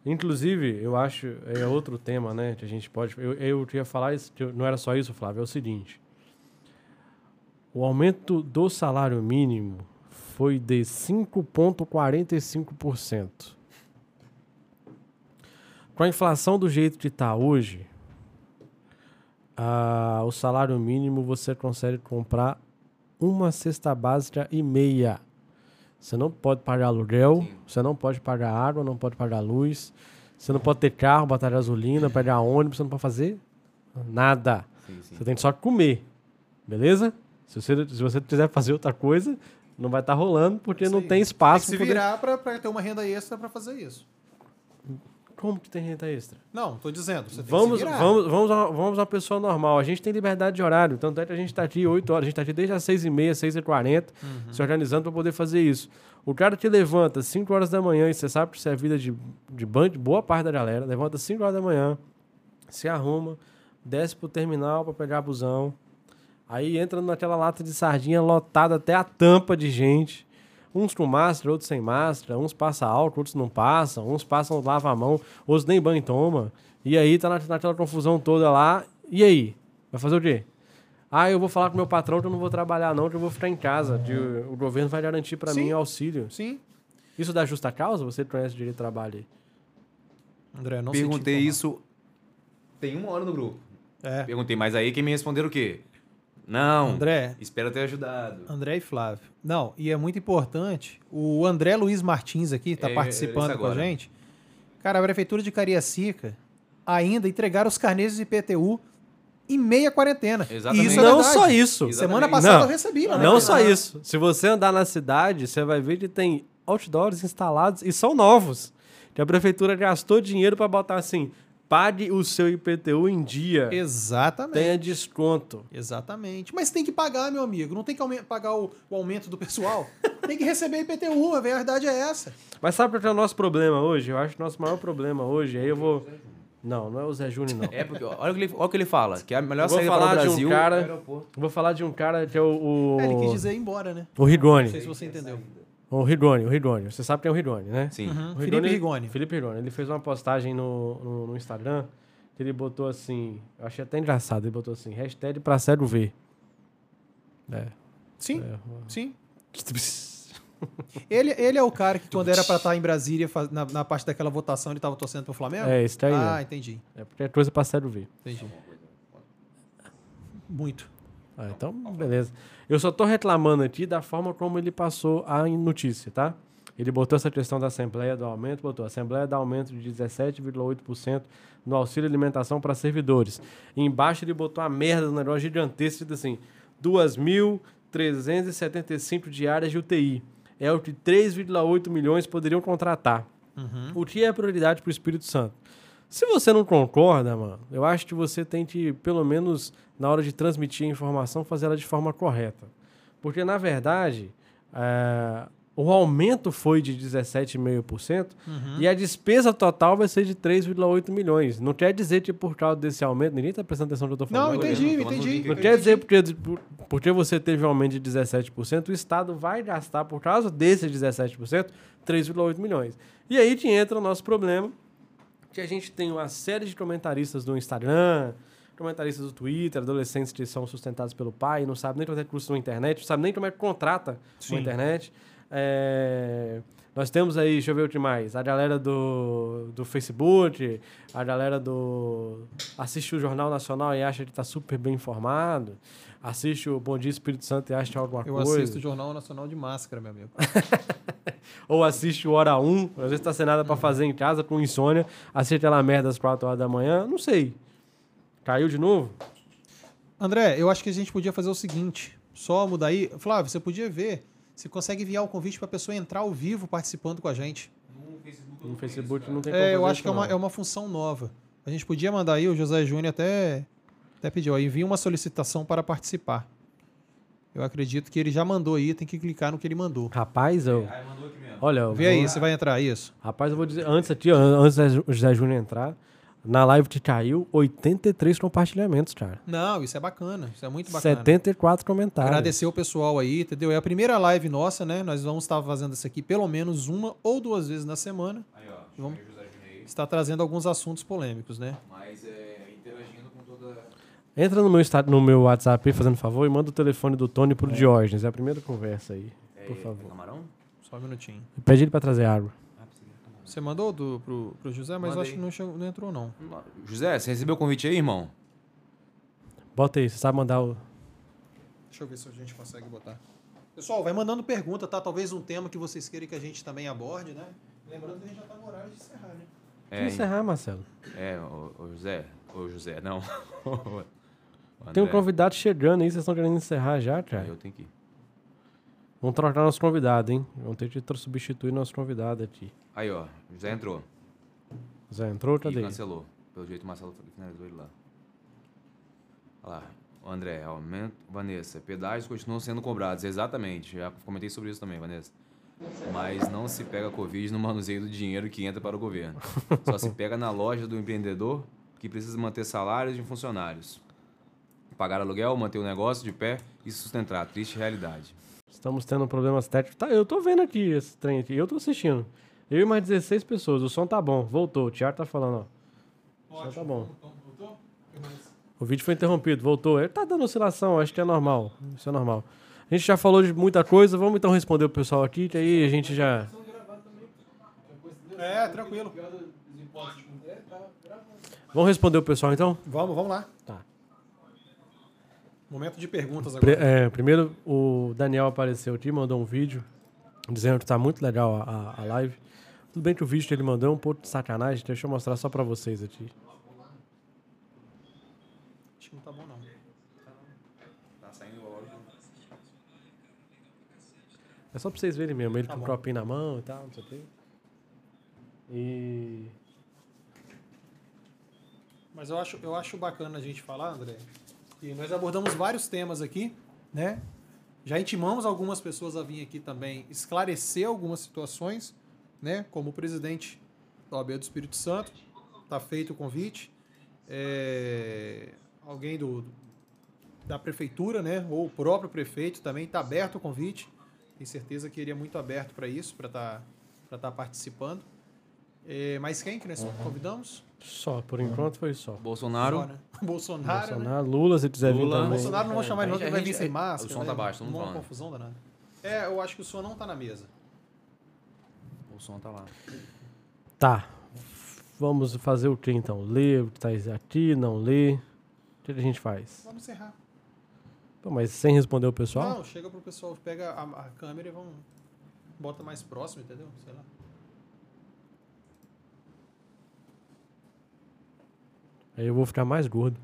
Inclusive, eu acho, é outro tema, né, que a gente pode... Eu, eu ia falar, isso, não era só isso, Flávio, é o seguinte. O aumento do salário mínimo foi de 5,45%. Com a inflação do jeito que está hoje, o salário mínimo você consegue comprar uma cesta básica e meia. Você não pode pagar aluguel, você não pode pagar água, não pode pagar luz, você não pode ter carro, botar gasolina, pegar ônibus, você não pode fazer nada. Sim, sim. Você tem que só comer, beleza? Se você, se você quiser fazer outra coisa, não vai estar rolando porque não tem espaço Tem que se poder... virar para ter uma renda extra para fazer isso. Como que tem renda extra? Não, tô dizendo. Você tem Vamos, que vamos, vamos, a, vamos a uma pessoa normal. A gente tem liberdade de horário. Tanto é que a gente está aqui 8 horas. A gente está aqui desde as 6h30, 6h40, Uhum. se organizando para poder fazer isso. O cara que levanta 5 horas da manhã, e você sabe que isso é vida de, de band- boa parte da galera, levanta 5 horas da manhã, se arruma, desce pro terminal para pegar busão, aí entra naquela lata de sardinha lotada até a tampa de gente. Uns com máscara, outros sem máscara, uns passam álcool, outros não passam, uns passam lava a mão, outros nem banho toma. E aí tá na- naquela confusão toda lá. E aí? Vai fazer o quê? Ah, eu vou falar com meu patrão que eu não vou trabalhar não, que eu vou ficar em casa. que o, o governo vai garantir para mim auxílio. Sim. Isso dá justa causa? Você que conhece o direito de trabalho aí? André, não Perguntei isso tem uma hora no grupo. É. Perguntei, mas aí quem me responderam o quê? Não. André, Espero ter ajudado. André e Flávio. Não, e é muito importante. O André Luiz Martins aqui está É, participando com a gente. Cara, a Prefeitura de Cariacica ainda entregaram os carnês de IPTU em meia quarentena. Exatamente. E isso é não verdade. só isso. Semana Exatamente. passada Não. eu recebi. lá na Não só isso. Se você andar na cidade, você vai ver que tem outdoors instalados e são novos. Que a prefeitura gastou dinheiro para botar assim: pague o seu IPTU em dia, Exatamente. tenha desconto. Exatamente. Mas tem que pagar, meu amigo. Não tem que pagar o, o aumento do pessoal. tem que receber IPTU. A verdade é essa. Mas sabe qual que é o nosso problema hoje? Eu acho que o nosso maior problema hoje, aí eu vou. Não, não é o Zé Júnior, não. É porque, olha o que ele, olha o que ele fala, que a melhor Eu vou saída para falar o de um Brasil cara- é Vou falar de um cara que é o. o... É, ele quis dizer ir embora, né? O Rigoni. Não sei se você entendeu. O Rigoni, o Rigoni. Você sabe quem é o Rigoni, né? Sim. Uhum. O Felipe Rigoni. Felipe Rigoni. Ele fez uma postagem no, no, no Instagram que ele botou assim, eu achei até engraçado, ele botou assim, hashtag pra sério ver. É. Sim, é. sim. Ele, ele é o cara que quando era pra estar em Brasília, na, na parte daquela votação, ele tava torcendo pro Flamengo? É, esse daí. Ah, é. entendi, É porque é coisa pra sério ver. entendi. Muito. Ah, então, beleza. Eu só tô reclamando aqui da forma como ele passou a notícia, tá? Ele botou essa questão da Assembleia do aumento, botou Assembleia dá aumento de 17,8% no auxílio alimentação para servidores. E embaixo ele botou a merda do negócio gigantesco, assim, 2.375 diárias de UTI. É o que 3,8 milhões poderiam contratar. O que é prioridade para o Espírito Santo? Se você não concorda, mano, eu acho que você tem que, pelo menos na hora de transmitir a informação, fazer ela de forma correta. Porque, na verdade, é, o aumento foi de 17,5% e a despesa total vai ser de 3,8 milhões. Não quer dizer que por causa desse aumento, ninguém está prestando atenção no que eu estou Não, falando. entendi, falando entendi. Não que- quer dizer porque, porque você teve um aumento de 17%, o Estado vai gastar, por causa desse 17%, 3,8 milhões. E aí que entra o nosso problema, que a gente tem uma série de comentaristas do Instagram, comentaristas do Twitter, adolescentes que são sustentados pelo pai, não sabem nem quanto é que custa uma internet, não sabem nem como é que contrata Sim. uma internet. É, Nós temos aí, deixa eu ver o que mais, a galera do, do Facebook, a galera do... assiste o Jornal Nacional e acha que está super bem informado, assiste o Bom Dia Espírito Santo e acha é alguma Eu coisa. assisto o Jornal Nacional de Máscara, meu amigo. Ou assiste o Hora 1, às vezes tá sem nada pra fazer em casa, com insônia, assiste aquela merda às 4 horas da manhã, não sei. Caiu de novo? André, eu acho que a gente podia fazer o seguinte: só mudar aí. Flávio, você podia ver se consegue enviar o convite pra pessoa entrar ao vivo participando com a gente. No Facebook não tem como É, eu acho que é uma, é uma função nova. A gente podia mandar aí, o José Júnior até, até pediu, ó, envia uma solicitação para participar. Eu acredito que ele já mandou aí, tem que clicar no que ele mandou. Rapaz, eu... Olha, eu Vê vou- aí, você vai entrar, isso? Rapaz, eu vou dizer, antes aqui, ó, antes do José Júnior entrar, na live que caiu, 83 compartilhamentos, cara. Não, isso é bacana, isso é muito bacana. 74 comentários. Agradecer o pessoal aí, entendeu? É a primeira live nossa, né? Nós vamos estar fazendo isso aqui pelo menos uma ou duas vezes na semana. Aí, ó. Vamos- o José Júnior aí, Está trazendo alguns assuntos polêmicos, né? Mas é. Entra no meu, no meu WhatsApp aí, fazendo favor, e manda o telefone do Tony pro Diógenes. É a primeira conversa aí, por É, favor. Camarão? Só um minutinho. Pede ele pra trazer água. Ah, de. Você mandou do, pro, pro José, mas eu Mandei. acho que não, chegou- não entrou, não. José, você recebeu o convite aí, irmão? Bota aí, você sabe mandar o... Deixa eu ver se a gente consegue botar. Pessoal, vai mandando pergunta, tá? Talvez um tema que vocês queiram que a gente também aborde, né? Lembrando que a gente já tá no horário de encerrar, né? Vamos encerrar, Marcelo. É, ô, ô José. Ô José, não. O Tem um André. convidado chegando aí, vocês estão querendo encerrar já, cara? Eu tenho que ir. Vamos trocar nosso convidado, hein? Vamos ter que substituir nosso convidado aqui. Aí, ó. José entrou. Zé entrou, E cadê? cancelou. Pelo jeito o Marcelo finalizou ele lá. Olha lá. O André, aumento. Vanessa, pedágios continuam sendo cobrados. Exatamente. Já comentei sobre isso também, Vanessa. Mas não se pega Covid no manuseio do dinheiro que entra para o governo. Só se pega na loja do empreendedor que precisa manter salários de funcionários. Pagar aluguel, manter o negócio de pé e sustentar. Triste realidade. Estamos tendo problemas técnicos. Tá, eu tô vendo aqui esse trem aqui. Eu tô assistindo. Eu e mais 16 pessoas. O som tá bom. Voltou. O Thiago tá falando, ó. O som tá bom. O vídeo foi interrompido. Voltou. Ele tá dando oscilação. Acho que é normal. Isso é normal. A gente já falou de muita coisa. Vamos então responder o pessoal aqui. Que aí a gente já... É, tranquilo. Vamos responder o pessoal então? Vamos, vamos lá. Tá. Momento de perguntas agora. é, primeiro, o Daniel apareceu aqui, mandou um vídeo dizendo que tá muito legal a, a- live. Tudo bem que o vídeo que ele mandou é um pouco de sacanagem, deixa eu mostrar só pra vocês aqui. Acho que não tá bom, não. Tá saindo o áudio. É só pra vocês verem mesmo, ele Tá com o copinho na mão e tal, não sei o quê. E. Mas eu acho, eu acho bacana a gente falar, André, que nós abordamos vários temas aqui, né? Já intimamos algumas pessoas a vir aqui também esclarecer algumas situações, né? Como o presidente da OAB do Espírito Santo, tá feito o convite. É, alguém do, da prefeitura, né? Ou o próprio prefeito também está aberto o convite. Tenho certeza que ele é muito aberto para isso, para estar para estar participando. É, mas quem que nós convidamos? Só, por enquanto foi só. Bolsonaro. Só, né? Bolsonaro, né? Bolsonaro, Lula, se quiser vir Lula. também. Bolsonaro não vou chamar ele não, vai vir sem máscara. o som né? tá baixo, mundo Uma confusão danada. É, eu acho que o som não tá na mesa. O som tá lá. Tá. Vamos fazer o que então? Ler o que tá aqui, não ler? O que que a gente faz? Vamos encerrar. Pô, mas sem responder o pessoal? Não, chega pro pessoal, pega a, a câmera e vamos. Bota mais próximo, entendeu? Sei lá. Aí eu vou ficar mais gordo.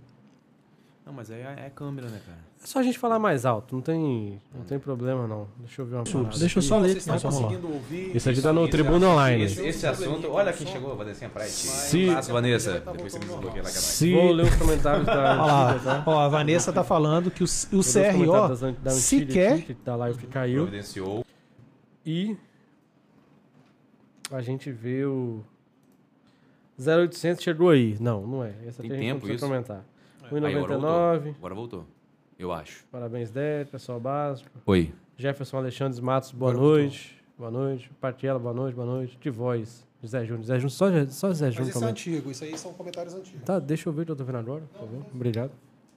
Não, mas aí é, é câmera, né, cara? É só a gente falar mais alto, não tem, não tem problema não. Deixa eu ver uma parada. Deixa eu só ler, Vocês que nós estão vamos lá. conseguindo ouvir. Esse aqui tá no Tribuna Online. Esse, esse assunto, olha quem chegou, Vanessinha Pride. Se- Um abraço, Vanessa. Tá Depois você me desbloqueia lá. Se... Vou ler os comentários da Olha lá, Antiga, tá? ó, a Vanessa tá falando que o, o CRO sequer. aqui, que da live que caiu. Providenciou. E a gente vê o 0800 chegou aí. Não, não é. Essa Tem tempo isso? comentar. Agora 1,99. voltou. Agora voltou. Eu acho. Parabéns, Dé, pessoal básico. Oi. Jefferson Alexandre Matos, boa Agora noite. Boa noite. Patiela, boa noite, boa noite. De voz. Zé Júnior. Zé Júnior, só, só Zé Mas Júnior esse é também. antigo, isso aí são comentários antigos. Tá, deixa eu ver o que eu tô vendo agora, por favor. Obrigado.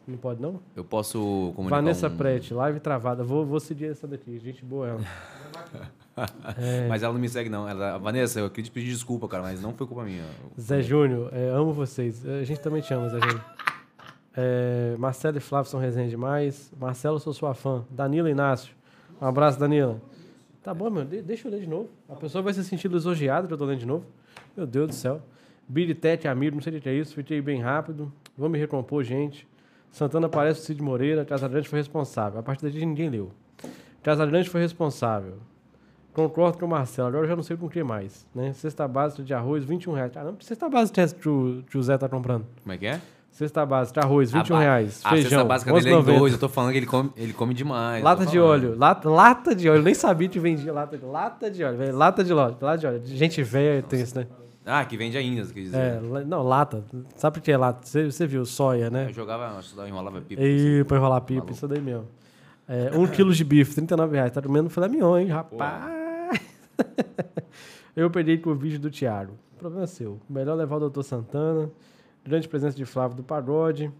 Não pode, não? Eu posso comunicar Vanessa um... Prete, live travada. Vou, vou seguir essa daqui. Gente boa ela. É, Mas ela não me segue, não. Ela... Vanessa, eu queria te pedir desculpa, cara, mas não foi culpa minha. Zé Júnior, é, amo vocês. A gente também te ama, Zé Júnior. É, Marcelo e Flávio são resenha demais. Marcelo, sou sua fã. Danila Inácio. Um abraço, Danila. Tá bom, meu. de- deixa eu ler de novo. A pessoa vai se sentir lisonjeada que eu tô lendo de novo. Meu Deus do céu. Billy Tete, amigo, não sei o que é isso. Fiquei bem rápido. Vou me recompor, gente. Santana parece o Cid Moreira. Casagrande foi responsável. A partir daqui ninguém leu. Casagrande foi responsável. Concordo com o Marcelo. Agora eu já não sei com o que mais. Né? Cesta básica de arroz, 21 reais. Caramba, que cesta básica que o Zé tá comprando? Como é que é? Cesta básica de arroz, 21 A ba- reais. A Feijão, cesta básica dele é 11,90. em dois. Eu tô falando que ele come, ele come demais. Lata de óleo. Lata, lata de óleo. Eu nem sabia que vendia lata de Lata de óleo. velho. Lata de óleo. Lata de óleo. Gente velha tem isso, né? Ah, que vende ainda, quer dizer. É, não, lata. Sabe o que é lata? Você, você viu, soia, né? Eu jogava, eu enrolava pipa. E pra enrolar pipa, Maluco. isso daí mesmo. É, um quilo de bife, 39 reais. Tá comendo filé mignon, hein, rapaz? Eu peguei com o vídeo do Thiago. O problema é seu. Melhor levar o Doutor Santana. Grande presença de Flávio do Pagode.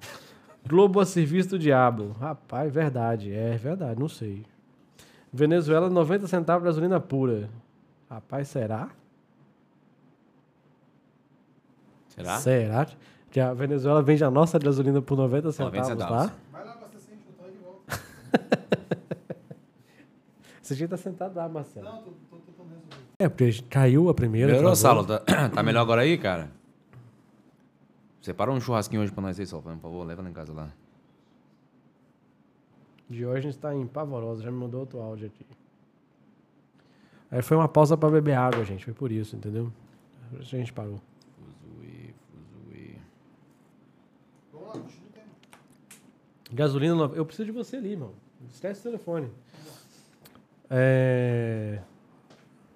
Globo a serviço do diabo. Rapaz, verdade. É verdade, não sei. Venezuela, 90 centavos de gasolina pura. Rapaz, será? Será? Será que a Venezuela vende a nossa gasolina por 90 centavos, 90 centavos. tá? Vai lá e voltar de volta. Você tinha que estar sentado lá, Marcelo. Não, resolver. É, porque caiu a primeira. Melhorou. Saulo? Tá, tá melhor agora aí, cara? Separa um churrasquinho hoje pra nós aí, Saulo, por favor. Leva lá em casa lá. Diógenes está em pavorosa, já me mandou outro áudio aqui. Aí foi uma pausa para beber água, gente. Foi por isso, entendeu? A gente parou. Fuzui, fuzui. Vamos lá, continua o tema. Gasolina nova. Eu preciso de você ali, irmão. Esquece o telefone. É...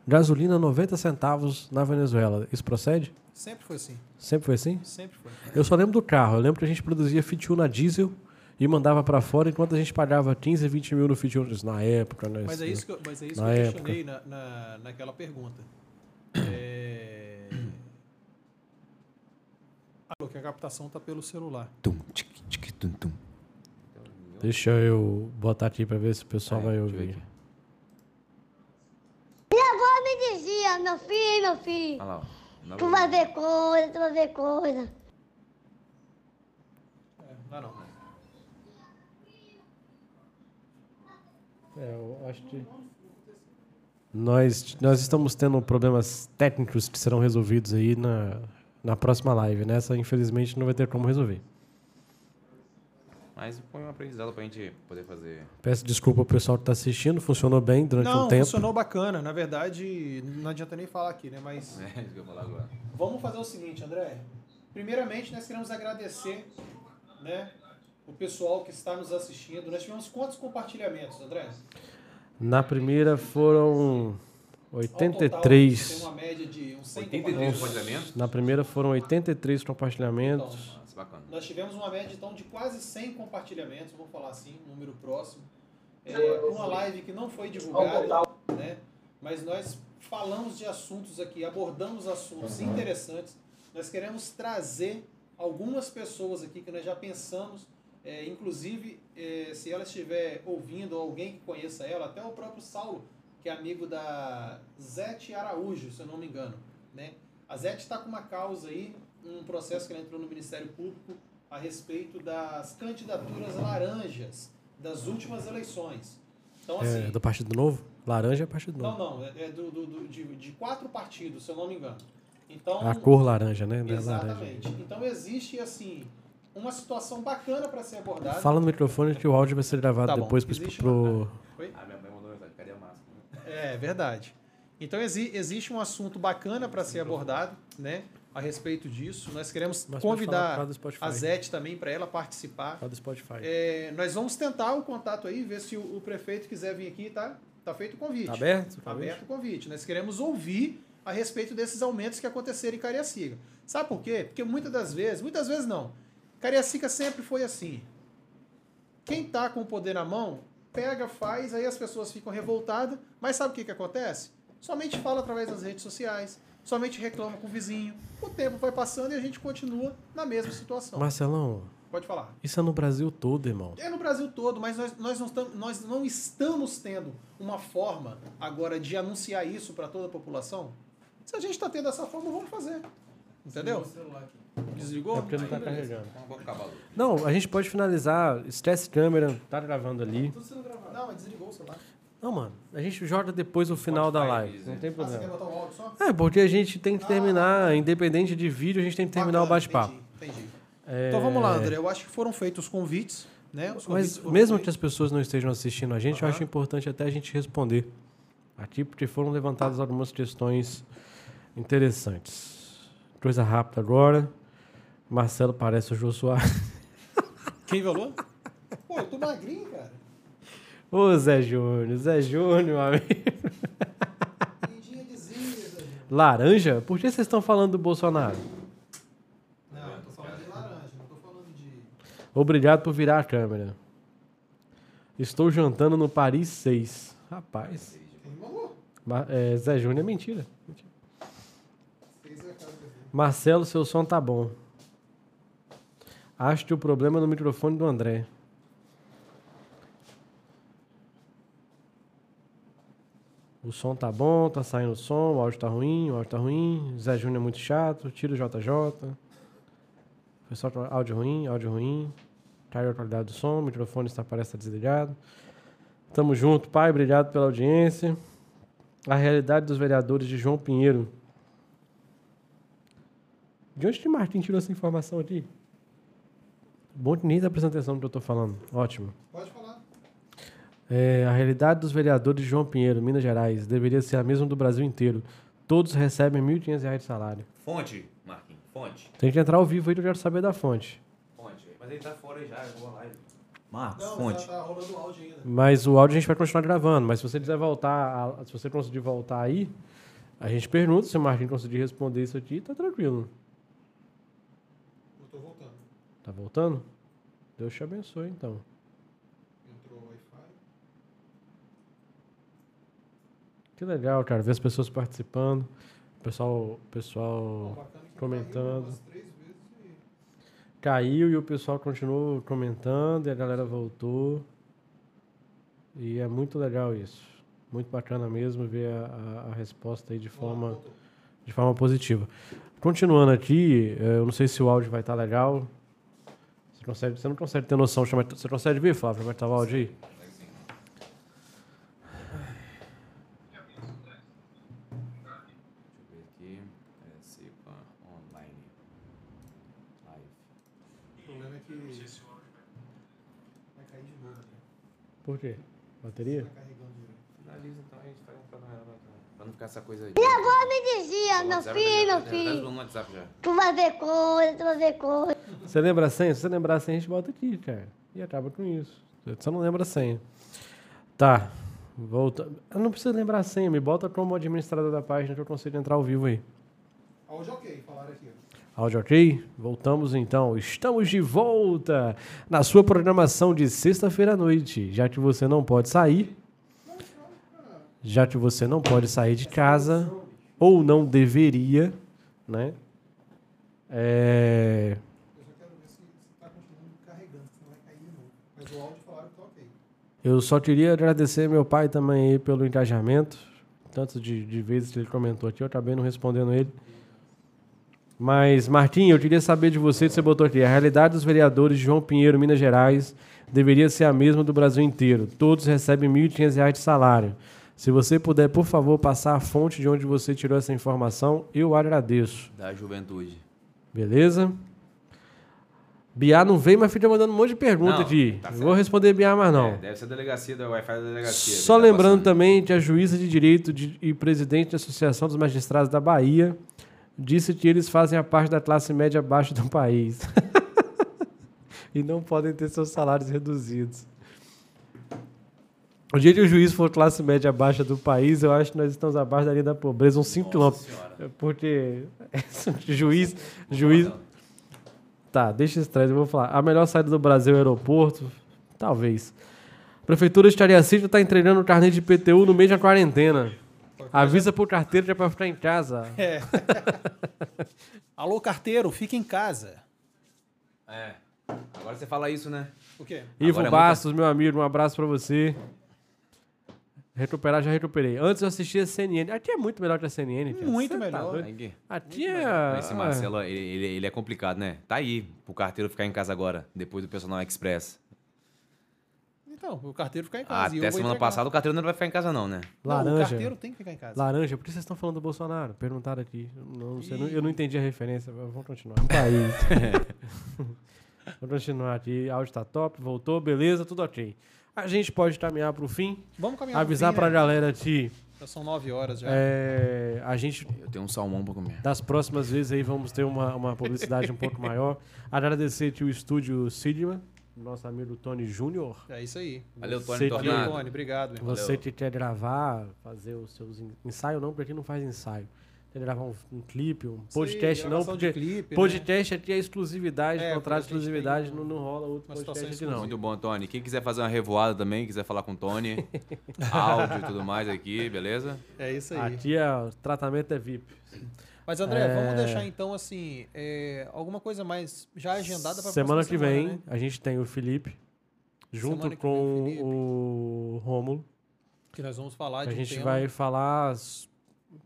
Gasolina 90 centavos na Venezuela. Isso procede? Sempre foi assim. Sempre foi assim? Sempre foi. Eu só lembro do carro. Eu lembro que a gente produzia Fiat Uno a diesel e mandava para fora enquanto a gente pagava 15, 20 mil no Uno. Isso Na época, né? Mas é isso que eu, mas é isso Na que eu época. questionei na, na, naquela pergunta. É... Falou que a captação tá pelo celular. Tum, tic, tic, tum, tum. Deixa eu botar aqui para ver se o pessoal É, vai deixa eu ver ouvir. aqui. Minha avó me dizia, meu filho, meu filho, Olha lá, ó. Tu vai ver coisa, tu vai ver coisa. É, não, não. É, eu acho que. Nós, nós estamos tendo problemas técnicos que serão resolvidos aí na, na próxima live. Nessa, infelizmente, não vai ter como resolver. Mas foi um aprendizado pra gente poder fazer. Peço desculpa ao pessoal que está assistindo, funcionou bem durante Não, um tempo. funcionou bacana. Na verdade, não adianta nem falar aqui, né? Mas É isso que eu vou falar agora. vamos fazer o seguinte, André. Primeiramente, nós queremos agradecer, né, o pessoal que está nos assistindo. Nós tivemos quantos compartilhamentos, André? Na primeira foram Ao total, 83. Tem uma média de uns 100 83 compartilhamentos. compartilhamentos? Na primeira foram 83 compartilhamentos. Então, Nossa, bacana. Nós tivemos uma média, então, de quase 100 compartilhamentos, vamos falar assim, um número próximo. É, uma live que não foi divulgada, né? mas nós falamos de assuntos aqui, abordamos assuntos interessantes. Nós queremos trazer algumas pessoas aqui que nós já pensamos, é, inclusive é, se ela estiver ouvindo ou alguém que conheça ela, até o próprio Saulo, que é amigo da Zete Araújo, se eu não me engano. Né? A Zete está com uma causa aí, um processo que ela entrou no Ministério Público a respeito das candidaturas laranjas das últimas eleições. Então, assim, É, do Partido Novo? Laranja é Partido não, Novo. não, é é do, do- do- de, de quatro partidos, se eu não me engano. Então, A cor laranja, né? Não é laranja. exatamente. Então existe assim uma situação bacana para ser abordada. Fala no microfone que o áudio vai ser gravado Tá depois Existe pro- Oi? Ah, minha mãe mandou mensagem, cadê a máscara? É verdade. Então exi- existe um assunto bacana para ser abordado, né? A respeito disso, nós queremos Mas convidar a Zete também para ela participar. Fala do Spotify. É, nós vamos tentar o contato aí, ver se o, o prefeito quiser vir aqui, tá? Tá feito o convite. Tá aberto? Tá aberto o convite. Nós queremos ouvir a respeito desses aumentos que aconteceram em Cariacica. Sabe por quê? Porque muitas das vezes, muitas vezes não. Cariacica sempre foi assim. Quem tá com o poder na mão, pega, faz, aí as pessoas ficam revoltadas, mas sabe o que, que acontece? Somente fala através das redes sociais, somente reclama com o vizinho. O tempo vai passando e a gente continua na mesma situação. Marcelão, Pode falar. isso é no Brasil todo, irmão. É no Brasil todo, mas nós, nós, não, estamos, nós não estamos tendo uma forma agora de anunciar isso para toda a população. Se a gente está tendo essa forma, vamos fazer. Entendeu? Desligou? É porque não tá Aí, carregando. Então. Não, a gente pode finalizar. Esquece câmera, tá gravando ali. Não, mas desligou o celular. Não, mano, a gente joga depois o final da live. diz, Não né? tem Ah, você quer problema. botar o áudio só? É, porque a gente tem que terminar, independente de vídeo, a gente tem que terminar o Bacana, bate-papo. Entendi. entendi. É, Então vamos lá, André. Eu acho que foram feitos os convites, né? Os convites Mas mesmo que feitos. as pessoas não estejam assistindo a gente, eu Aham. acho importante até a gente responder aqui, porque foram levantadas algumas questões interessantes. Coisa rápida agora. Marcelo parece o Jô Soares. Quem falou? Pô, eu tô magrinho, cara. Ô, Zé Júnior, Zé Júnior, amigo. Laranja? Por que vocês estão falando do Bolsonaro? Não, eu tô falando de laranja, não tô falando de... Obrigado por virar a câmera. Estou jantando no Paris 6. Rapaz. Ma- é, Zé Júnior é mentira. Mentira. Marcelo, seu som tá bom. Acho que o problema é no microfone do André. O som tá bom, tá saindo o som, o áudio tá ruim, o áudio tá ruim. Zé Júnior é muito chato, tira o JJ. Pessoal, tá- áudio ruim, áudio ruim. Caiu a qualidade do som, o microfone está, parece estar desligado. Tamo junto, pai, obrigado pela audiência. A realidade dos vereadores de João Pinheiro. De onde que Martin tirou essa informação aqui? Bom que nem tá atenção no que eu tô falando. Ótimo. Pode falar. É, a realidade dos vereadores de João Pinheiro, Minas Gerais, deveria ser a mesma do Brasil inteiro. Todos recebem 1.500 reais de salário. Fonte, Marquinhos, fonte. Tem que entrar ao vivo aí que eu quero saber da fonte. Fonte. Mas ele tá fora aí já, eu vou live. Marcos, Não, fonte. tá, tá rolando áudio ainda. Mas o áudio a gente vai continuar gravando. Mas se você quiser voltar, a- se você conseguir voltar aí, a gente pergunta se o Martin conseguir responder isso aqui, tá tranquilo. Eu tô voltando. Tá voltando? Deus te abençoe, então. Entrou o Wi-Fi. Que legal, cara, ver as pessoas participando. O pessoal, pessoal comentando. caiu e... Caiu e o pessoal continuou comentando e a galera voltou. E é muito legal isso. Muito bacana mesmo ver a, a- a resposta aí de forma, de forma positiva. Continuando aqui, eh, eu não sei se o áudio vai estar legal. Você, consegue, você não consegue ter noção. Você consegue ver, Flávio, como é que tá o áudio aí? Deixa eu ver aqui. É, Cepa online. Live. O problema é que... Vai cair de novo. né? Por quê? Bateria? Finaliza então, a gente faz um pra, pra não ficar essa coisa aí. E agora me dizia, meu filho, meu filho. no WhatsApp já. Tu vai ver coisa, tu vai ver coisa. Você lembra a senha? Se você lembrar a senha, a gente bota aqui, cara. E acaba com isso. Você não lembra a senha. Tá. Volta. Eu não preciso lembrar a senha. Me bota como administrador da página que eu consigo entrar ao vivo aí. Áudio ok, falaram aqui. Áudio ok? Voltamos então. Estamos de volta na sua programação de sexta-feira à noite. Já que você não pode sair. já que você não pode sair de casa, ou não deveria, né? É... Eu só queria agradecer meu pai também pelo engajamento, tanto de, de vezes que ele comentou aqui, eu acabei não respondendo ele. Mas, Martim, eu queria saber de você, você botou aqui, a realidade dos vereadores de João Pinheiro, Minas Gerais, deveria ser a mesma do Brasil inteiro. Todos recebem R$ 1.500 de salário. Se você puder, por favor, passar a fonte de onde você tirou essa informação, eu agradeço. Da juventude. Beleza? Biá não veio, mas fica mandando um monte de pergunta Não, aqui. tá vou responder Biá mais não. É, deve ser a delegacia da Wi-Fi da delegacia. Só que tá lembrando passando. também que a juíza de direito de- e presidente da Associação dos Magistrados da Bahia disse que eles fazem a parte da classe média abaixo do país. e não podem ter seus salários reduzidos. O dia que o juiz for classe média baixa do país, eu acho que nós estamos abaixo da linha da pobreza, uns 5 quilômetros. Porque juiz, juiz, Tá, deixa trás, eu vou falar. A melhor saída do Brasil é o aeroporto? Talvez. Prefeitura de Tariacídio está entregando o carnê de IPTU no meio da quarentena. Avisa pro carteiro que é pra ficar em casa. É. Alô, carteiro, fica em casa. É. Agora você fala isso, né? O quê? Ivo Agora é Bastos, meu amigo, um abraço pra você. Recuperar, já recuperei. Antes eu assistia CNN. Aqui é muito melhor que a CNN. cara. Muito Cê tá melhor. Aí, Aqui é... Esse Marcelo, ele, ele, ele é complicado, né? Tá aí pro carteiro ficar em casa agora, depois do personal express. Então, o carteiro fica em casa. e Até semana entregar. passada o carteiro não vai ficar em casa, não, né? Não, o Laranja. carteiro tem que ficar em casa. Laranja, por que vocês estão falando do Bolsonaro? Perguntaram aqui. Não, sei, não- eu não entendi a referência. mas Vamos continuar. País. Vamos continuar aqui. Áudio tá top, voltou, beleza, tudo ok. A gente pode caminhar pro fim. Vamos caminhar pro avisar fim, pra né? galera aqui. Já são nove horas já. é, a gente, Eu tenho um salmão pra comer. das próximas vezes aí, vamos ter uma, uma publicidade um pouco maior. Agradecer aqui o estúdio Sigma, nosso amigo Tony Júnior. É isso aí. Valeu, Você Tony Valeu, Tornado. Tony. Obrigado, meu irmão. Você que quer gravar, fazer os seus en- ensaio não, porque aqui não faz ensaio. Quer gravar um, um clipe, um podcast não, gravação de porque clipe, né? podcast aqui é exclusividade, É, contrato de exclusividade, tem não, não rola outro podcast aqui não. Muito bom, Tony. Quem quiser fazer uma revoada também, quiser falar com o Tony, áudio e tudo mais aqui, beleza? É isso aí. Aqui é, o tratamento é VIP. Mas, André, É. vamos deixar então, assim, é, alguma coisa mais já agendada para Semana que vem, né? a gente tem o Felipe, junto com vem Felipe. o Rômulo. Que nós vamos falar A de um gente vai falar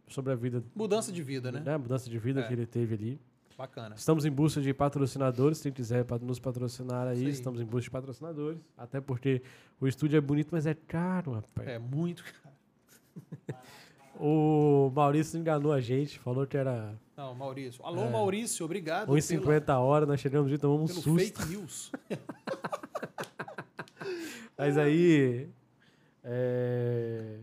sobre a vida, Mudança de vida, né? né, a mudança de vida É. que ele teve ali. Bacana. Estamos em busca de patrocinadores. Quem quiser nos patrocinar aí, aí. estamos em busca de patrocinadores. Até porque o estúdio é bonito, mas é caro, rapaz. É muito caro. O Maurício enganou a gente, falou que era Não, Maurício. Alô, É. Maurício, obrigado 1,50 a hora. Nós chegamos e tomamos um pelo, susto. fake news. Mas aí. É...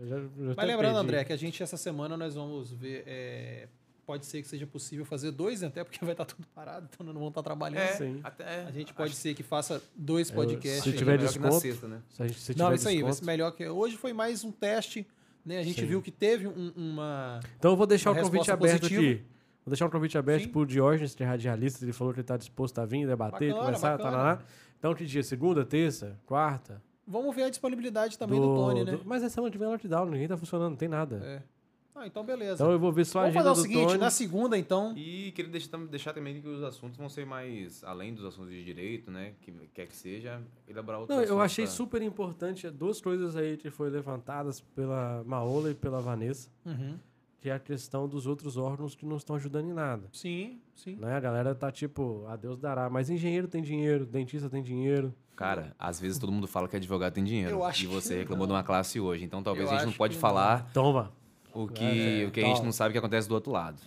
eu já- eu já Mas lembrando, perdi. André, que a gente essa semana nós vamos ver. é, pode ser que seja possível fazer dois, até porque vai estar tudo parado, então não vão estar trabalhando. É. Sim. até. A gente pode ser que faça dois Eu- podcasts. se aí. tiver melhor que na desconto, sexta, né? Se a gente se Não, tiver isso aí, vai desconto. ser melhor que. Hoje foi mais um teste, né? A gente Sim. viu que teve um- uma. Então eu vou deixar o convite aberto positiva. aqui. Vou deixar um convite aberto Sim. pro Diógenes, que é radialista. Ele falou que ele está disposto a vir, debater, Bacana, conversar, tá lá. Então que dia? Segunda, terça, quarta? Vamos ver a disponibilidade também do, Tony, né? do- Mas essa semana que vem é lockdown, ninguém tá funcionando, não tem nada. É. Ah, então beleza. Então eu vou ver só a Vamos agenda fazer o seguinte, Tony. na segunda, então. E queria deixar, deixar também que os assuntos vão ser mais, além dos assuntos de direito, né? Que quer que seja, elaborar outros Não, eu achei pra- super importante duas coisas aí que foram levantadas pela Maola e pela Vanessa, Uhum. que é a questão dos outros órgãos que não estão ajudando em nada. Sim, sim. Né? A galera tá tipo, a Deus dará. Mas engenheiro tem dinheiro, dentista tem dinheiro. Cara, às vezes todo mundo fala que advogado tem dinheiro. Eu acho e você que reclamou não. de uma classe hoje. Então talvez Eu a gente não pode falar Toma. O que, É, o que a gente não sabe que acontece do outro lado.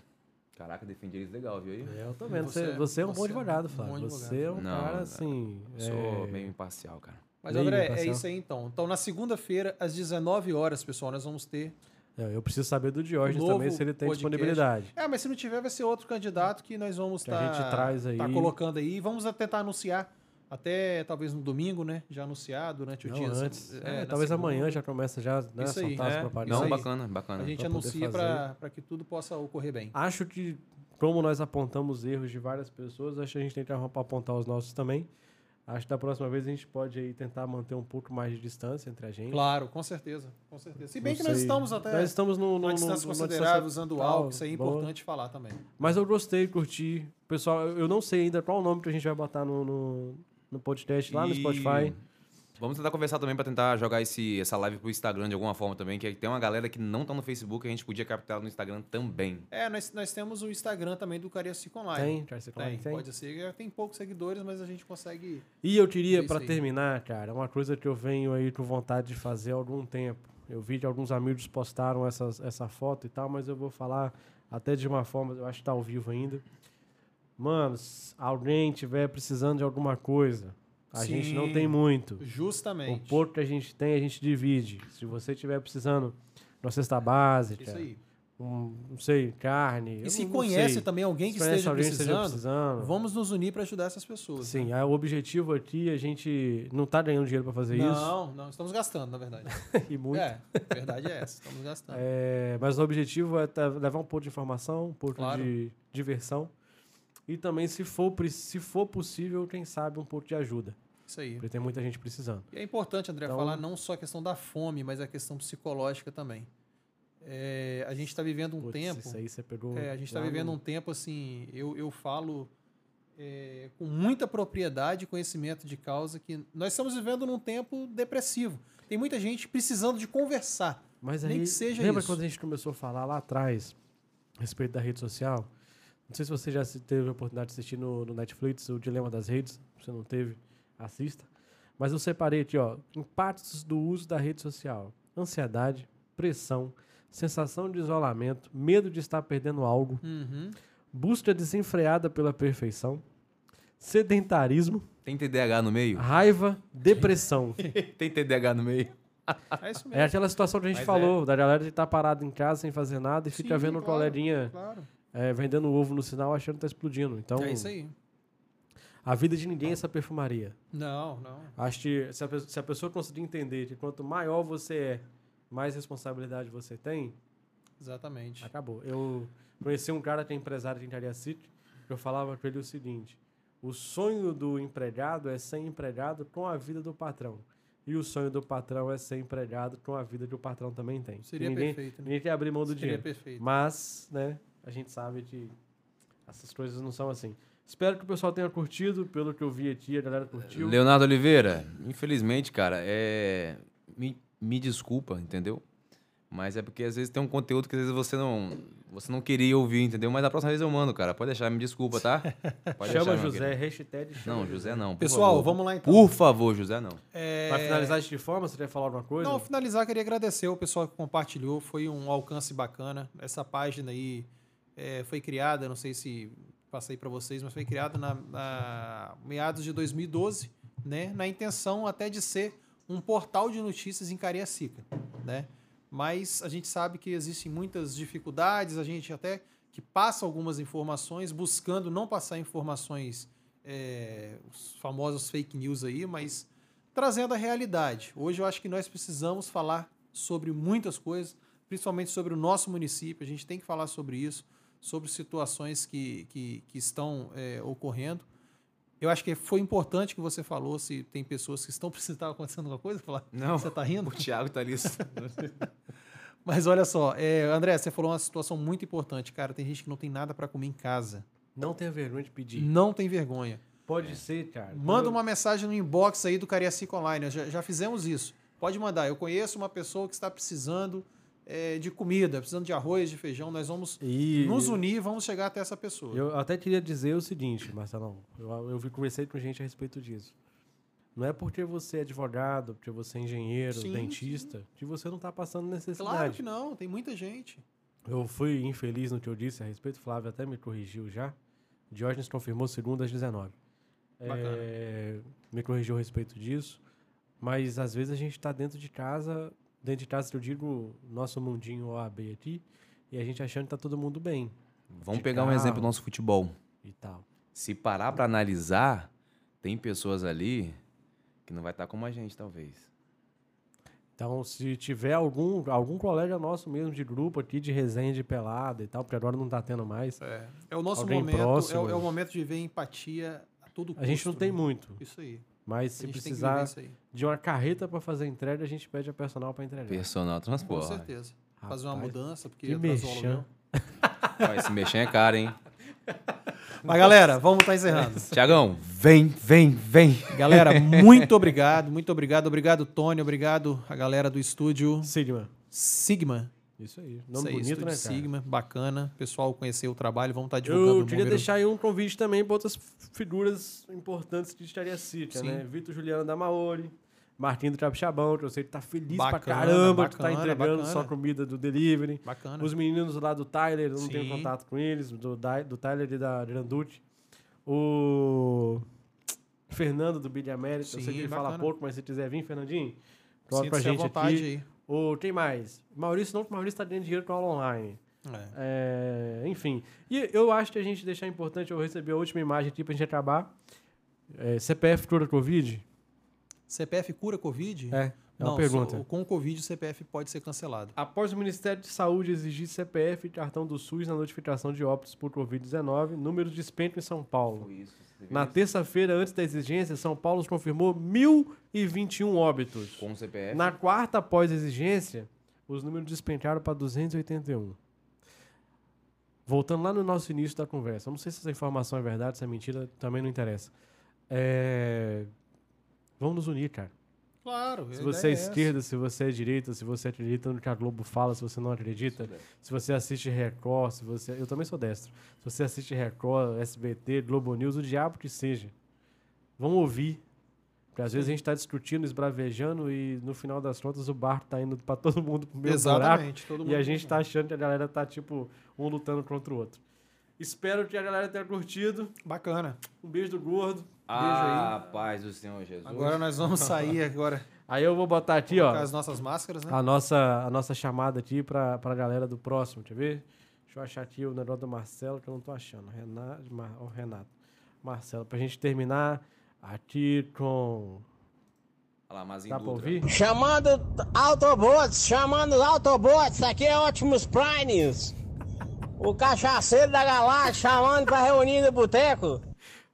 Caraca, defendi eles legal, viu aí? Eu tô vendo. Você, Você- é um bom você é um advogado, Flávio. advogado. Você é um Não, cara assim. Sou é, meio imparcial, cara. Mas, Meio André, é imparcial. isso aí então. Então, na segunda-feira, às 19 horas, pessoal, nós vamos ter. é, eu preciso saber do Diógenes também se ele tem podcast. disponibilidade. É, mas se não tiver, vai ser outro candidato que nós vamos estar traz aí. colocando aí. Vamos tentar anunciar até talvez no domingo, né? Já anunciar durante o Não, dia. antes. é, É, talvez segunda. amanhã já começa já né, Isso aí, soltar as É, propagandas. não, bacana, bacana. A gente pra anuncia para que tudo possa ocorrer bem. Acho que, como nós apontamos erros de várias pessoas, acho que a gente tem que apontar os nossos também. Acho que da próxima vez a gente pode aí tentar manter um pouco mais de distância entre a gente. Claro, com certeza. Com certeza. Se bem Não que nós sei. estamos até Nós estamos no, no, numa no- distância numa considerável, usando tal, álcool, isso aí é boa. importante falar também. Mas eu gostei, curti. Pessoal, eu eu não sei ainda qual o nome que a gente vai botar no, no, no podcast lá no E Spotify. Vamos tentar conversar também pra tentar jogar esse, essa live pro Instagram de alguma forma também, que tem uma galera que não tá no Facebook, a gente podia captar no Instagram também. É, nós, nós temos o Instagram também do Cariacica Online. Tem, Tem, Klein, tem. pode ser. Tem poucos seguidores, mas a gente consegue. E eu queria, É aí. terminar, cara, uma coisa que eu venho aí com vontade de fazer há algum tempo. Eu vi que alguns amigos postaram essas, essa foto e tal, mas eu vou falar até de uma forma, eu acho que tá ao vivo ainda. Mano, se alguém tiver precisando de alguma coisa, a gente não Sim. tem muito. O Justamente. pouco que a gente tem, a gente divide. Se você tiver precisando de uma cesta básica, Isso aí. um, não sei, carne. E se não conhece sei. também alguém que esteja alguém que precisando, precisando. vamos nos unir para ajudar essas pessoas. Sim, né? o objetivo aqui, a gente não tá ganhando dinheiro pra fazer isso. Não, não, estamos gastando, na verdade. E muito. É, a verdade é essa, estamos gastando. É, mas o objetivo é tá- levar um pouco de informação, um pouco Claro. de diversão. E também, se for, se for possível, quem sabe, um pouco de ajuda. Isso aí. Porque tem muita gente precisando. E é importante, André, Então- falar não só a questão da fome, mas a questão psicológica também. É, a gente está vivendo um Putz, tempo. Isso aí você pegou. É, a gente está vivendo no- um tempo assim, eu, eu falo é, com muita propriedade e conhecimento de causa que nós estamos vivendo num tempo depressivo. Tem muita gente precisando de conversar. Mas nem aí, que seja lembra isso. quando a gente começou a falar lá atrás a respeito da rede social? Não sei se você já teve a oportunidade de assistir no, no Netflix o Dilema das Redes. Se você não teve, assista. Mas eu separei aqui, ó, impactos do uso da rede social: ansiedade, pressão, sensação de isolamento, medo de estar perdendo algo, Uhum. busca desenfreada pela perfeição, sedentarismo, Tem TDAH no meio? raiva, depressão. Tem TDAH no meio? É isso É mesmo. aquela situação que a gente Mas falou, da galera de estar parado em casa sem fazer nada e fica Sim, vendo o claro, coleguinha Claro. É, vendendo ovo no sinal achando que tá explodindo. Então, É isso aí. a vida de ninguém é essa perfumaria. Não, não. Acho que se a, pe- se a pessoa conseguir entender que quanto maior você é, mais responsabilidade você tem, Exatamente. acabou. Eu conheci um cara que é empresário de Engenharia City, que eu falava com ele o seguinte: o sonho do empregado é ser empregado com a vida do patrão. E o sonho do patrão é ser empregado com a vida que o patrão também tem. Seria ninguém, perfeito, né? Ninguém quer abrir mão do Seria dinheiro. perfeito. Mas, né, a gente sabe que essas coisas não são assim. Espero que o pessoal tenha curtido, pelo que eu vi aqui, a galera curtiu. Leonardo Oliveira, infelizmente, cara, é. Me, me desculpa, entendeu? Mas é porque às vezes tem um conteúdo que às vezes você não, você não queria ouvir, entendeu? Mas da próxima vez eu mando, cara. Pode deixar, me desculpa, tá? Pode chama deixar, José, hashtag chama Não, José não. por Pessoal, favor. vamos lá então. Por favor, José não. É, Vai finalizar de forma? Você quer falar alguma coisa? Não, finalizar, queria agradecer o pessoal que compartilhou. Foi um alcance bacana. Essa página aí é, foi criada, não sei se passei para vocês, mas foi criada na, na meados de 2012, né? Na intenção até de ser um portal de notícias em Cariacica, né? Mas a gente sabe que existem muitas dificuldades, a gente até que passa algumas informações, buscando não passar informações, é, os famosos fake news aí, mas trazendo a realidade. Hoje eu acho que nós precisamos falar sobre muitas coisas, principalmente sobre o nosso município. A gente tem que falar sobre isso, sobre situações que, que, que estão é, ocorrendo. Eu acho que foi importante que você falou se tem pessoas que estão precisando. Estava acontecendo alguma coisa? Falar? Não. Você está rindo? O Thiago tá ali. Mas olha só, é, André, você falou uma situação muito importante. Cara, tem gente que não tem nada para comer em casa. Não tenha vergonha de pedir. Não tem vergonha. Pode ser, cara. Manda Eu- uma mensagem no inbox aí do Cariacica Online. Já, já fizemos isso. Pode mandar. Eu conheço uma pessoa que está precisando é, de comida, precisando de arroz, de feijão. Nós vamos E nos unir e vamos chegar até essa pessoa. eu até queria dizer o seguinte, Marcelão. Eu, eu conversei com gente a respeito disso. Não é porque você é advogado, porque você é engenheiro, Sim, dentista, que você não está passando claro necessidade. que não, tem muita gente. Eu fui infeliz no que eu disse a respeito, Flávio até me corrigiu já. Diógenes confirmou segundo às 19. Bacana. É, me corrigiu a respeito disso. Mas às vezes a gente está dentro de casa, dentro de casa eu digo, nosso mundinho OAB aqui, e a gente achando que tá todo mundo bem Vamos pegar um carro. exemplo do nosso futebol. e tal. Se parar pra analisar, tem pessoas ali que não vai estar como a gente, talvez. Então, se tiver algum, algum colega nosso mesmo de grupo aqui, de resenha de pelada e tal, porque agora não tá tendo mais, É, é o nosso momento, é, é o momento de ver empatia a todo custo. a gente não tem né? muito. Isso aí. Mas se precisar de uma carreta para fazer a entrega, a gente pede a personal para entregar. Personal Com transporte. certeza. Fazer uma Rapaz, mudança, porque que atrasou o mexão. aluguel. Ó, esse mexer é caro, hein? Mas galera, vamos estar encerrando. Tiagão, vem, vem, vem. Galera, muito obrigado, muito obrigado. Obrigado, Tony. Obrigado a galera do estúdio Sigma. Sigma. Isso aí. Isso Nome aí, bonito, né, cara? Sigma. Bacana. Pessoal conhecer o trabalho, vamos estar divulgando Eu queria número. deixar aí um convite também para outras figuras importantes de Estaria City, Sim. né? Vitor Juliano da Maori, Martinho do Capixabão, que eu sei que tá feliz pra Bacana, caramba que tá bacana, entregando bacana. só comida do delivery. Bacana. Os meninos lá do Tyler, eu não tenho Sim. contato com eles, do, do Tyler e da Granducci. O Fernando do Billy América, eu sei Sim, que ele fala bacana. pouco, mas se quiser vir, Fernandinho, coloca pra gente aqui. aí. O, quem mais? Maurício, não, que o Maurício tá ganhando dinheiro com aula online. É. É, enfim. E eu acho que a gente deixar importante, eu recebi a última imagem aqui pra gente acabar. É, CPF cura Covid? CPF cura Covid? É, é Não, uma pergunta. só- com o Covid o CPF pode ser cancelado. Após o Ministério de Saúde exigir CPF e cartão do SUS na notificação de óbitos por Covid-19, números de despenco em São Paulo. Na terça-feira, antes da exigência, São Paulo confirmou 1.021 óbitos. Com CPF. Na quarta, após a exigência, os números despencaram para 281. Voltando lá no nosso início da conversa, eu não sei se essa informação é verdade, se é mentira, também não interessa. É, Vamos nos unir, cara. Claro. Se você é esquerda, se você é direita, se você acredita no que a Globo fala, se você não acredita, se você assiste Record, se você. Eu também sou destro. Se você assiste Record, SBT, Globo News, o diabo que seja. Vamos ouvir. Porque às vezes a gente está discutindo, esbravejando e no final das contas o barco tá indo para todo mundo pro mesmo buraco. Exatamente. Todo mundo E a gente tá achando que a galera tá, tipo, um lutando contra o outro. Espero que a galera tenha curtido. Bacana. Um beijo do gordo. Ah, paz do Senhor Jesus. Agora nós vamos sair agora Aí eu vou botar aqui, com ó, as nossas máscaras, né? a nossa, a nossa chamada aqui pra, pra galera do próximo, quer ver? Deixa eu achar aqui o negócio do Marcelo, que eu não tô achando. Renato, Mar, ó, Renato. Marcelo, pra gente terminar aqui com... Olha lá, Mazinho Dá pra ouvir? Chamando Autobots, chamando Autobots, aqui é Optimus Primes. O cachaceiro da galáxia chamando pra reunir no boteco.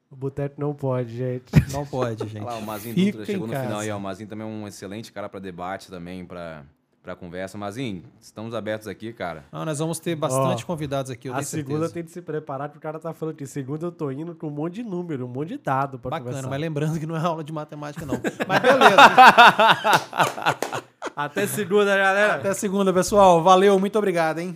O Boteco não pode, gente. Não pode, gente. Olha lá, o Mazinho Dutra chegou no casa. final aí, ó. O Mazinho também é um excelente cara pra debate também, pra, pra conversa. Mazinho, estamos abertos aqui, cara. Não, nós vamos ter bastante Ó, convidados aqui, eu a tenho segunda certeza. tem que se preparar, que o cara tá falando que segunda eu tô indo com um monte de número, um monte de dado pra Bacana, conversar. mas lembrando que não é aula de matemática, não. Mas beleza. Até segunda, galera. Até segunda, pessoal. Valeu, muito obrigado, hein?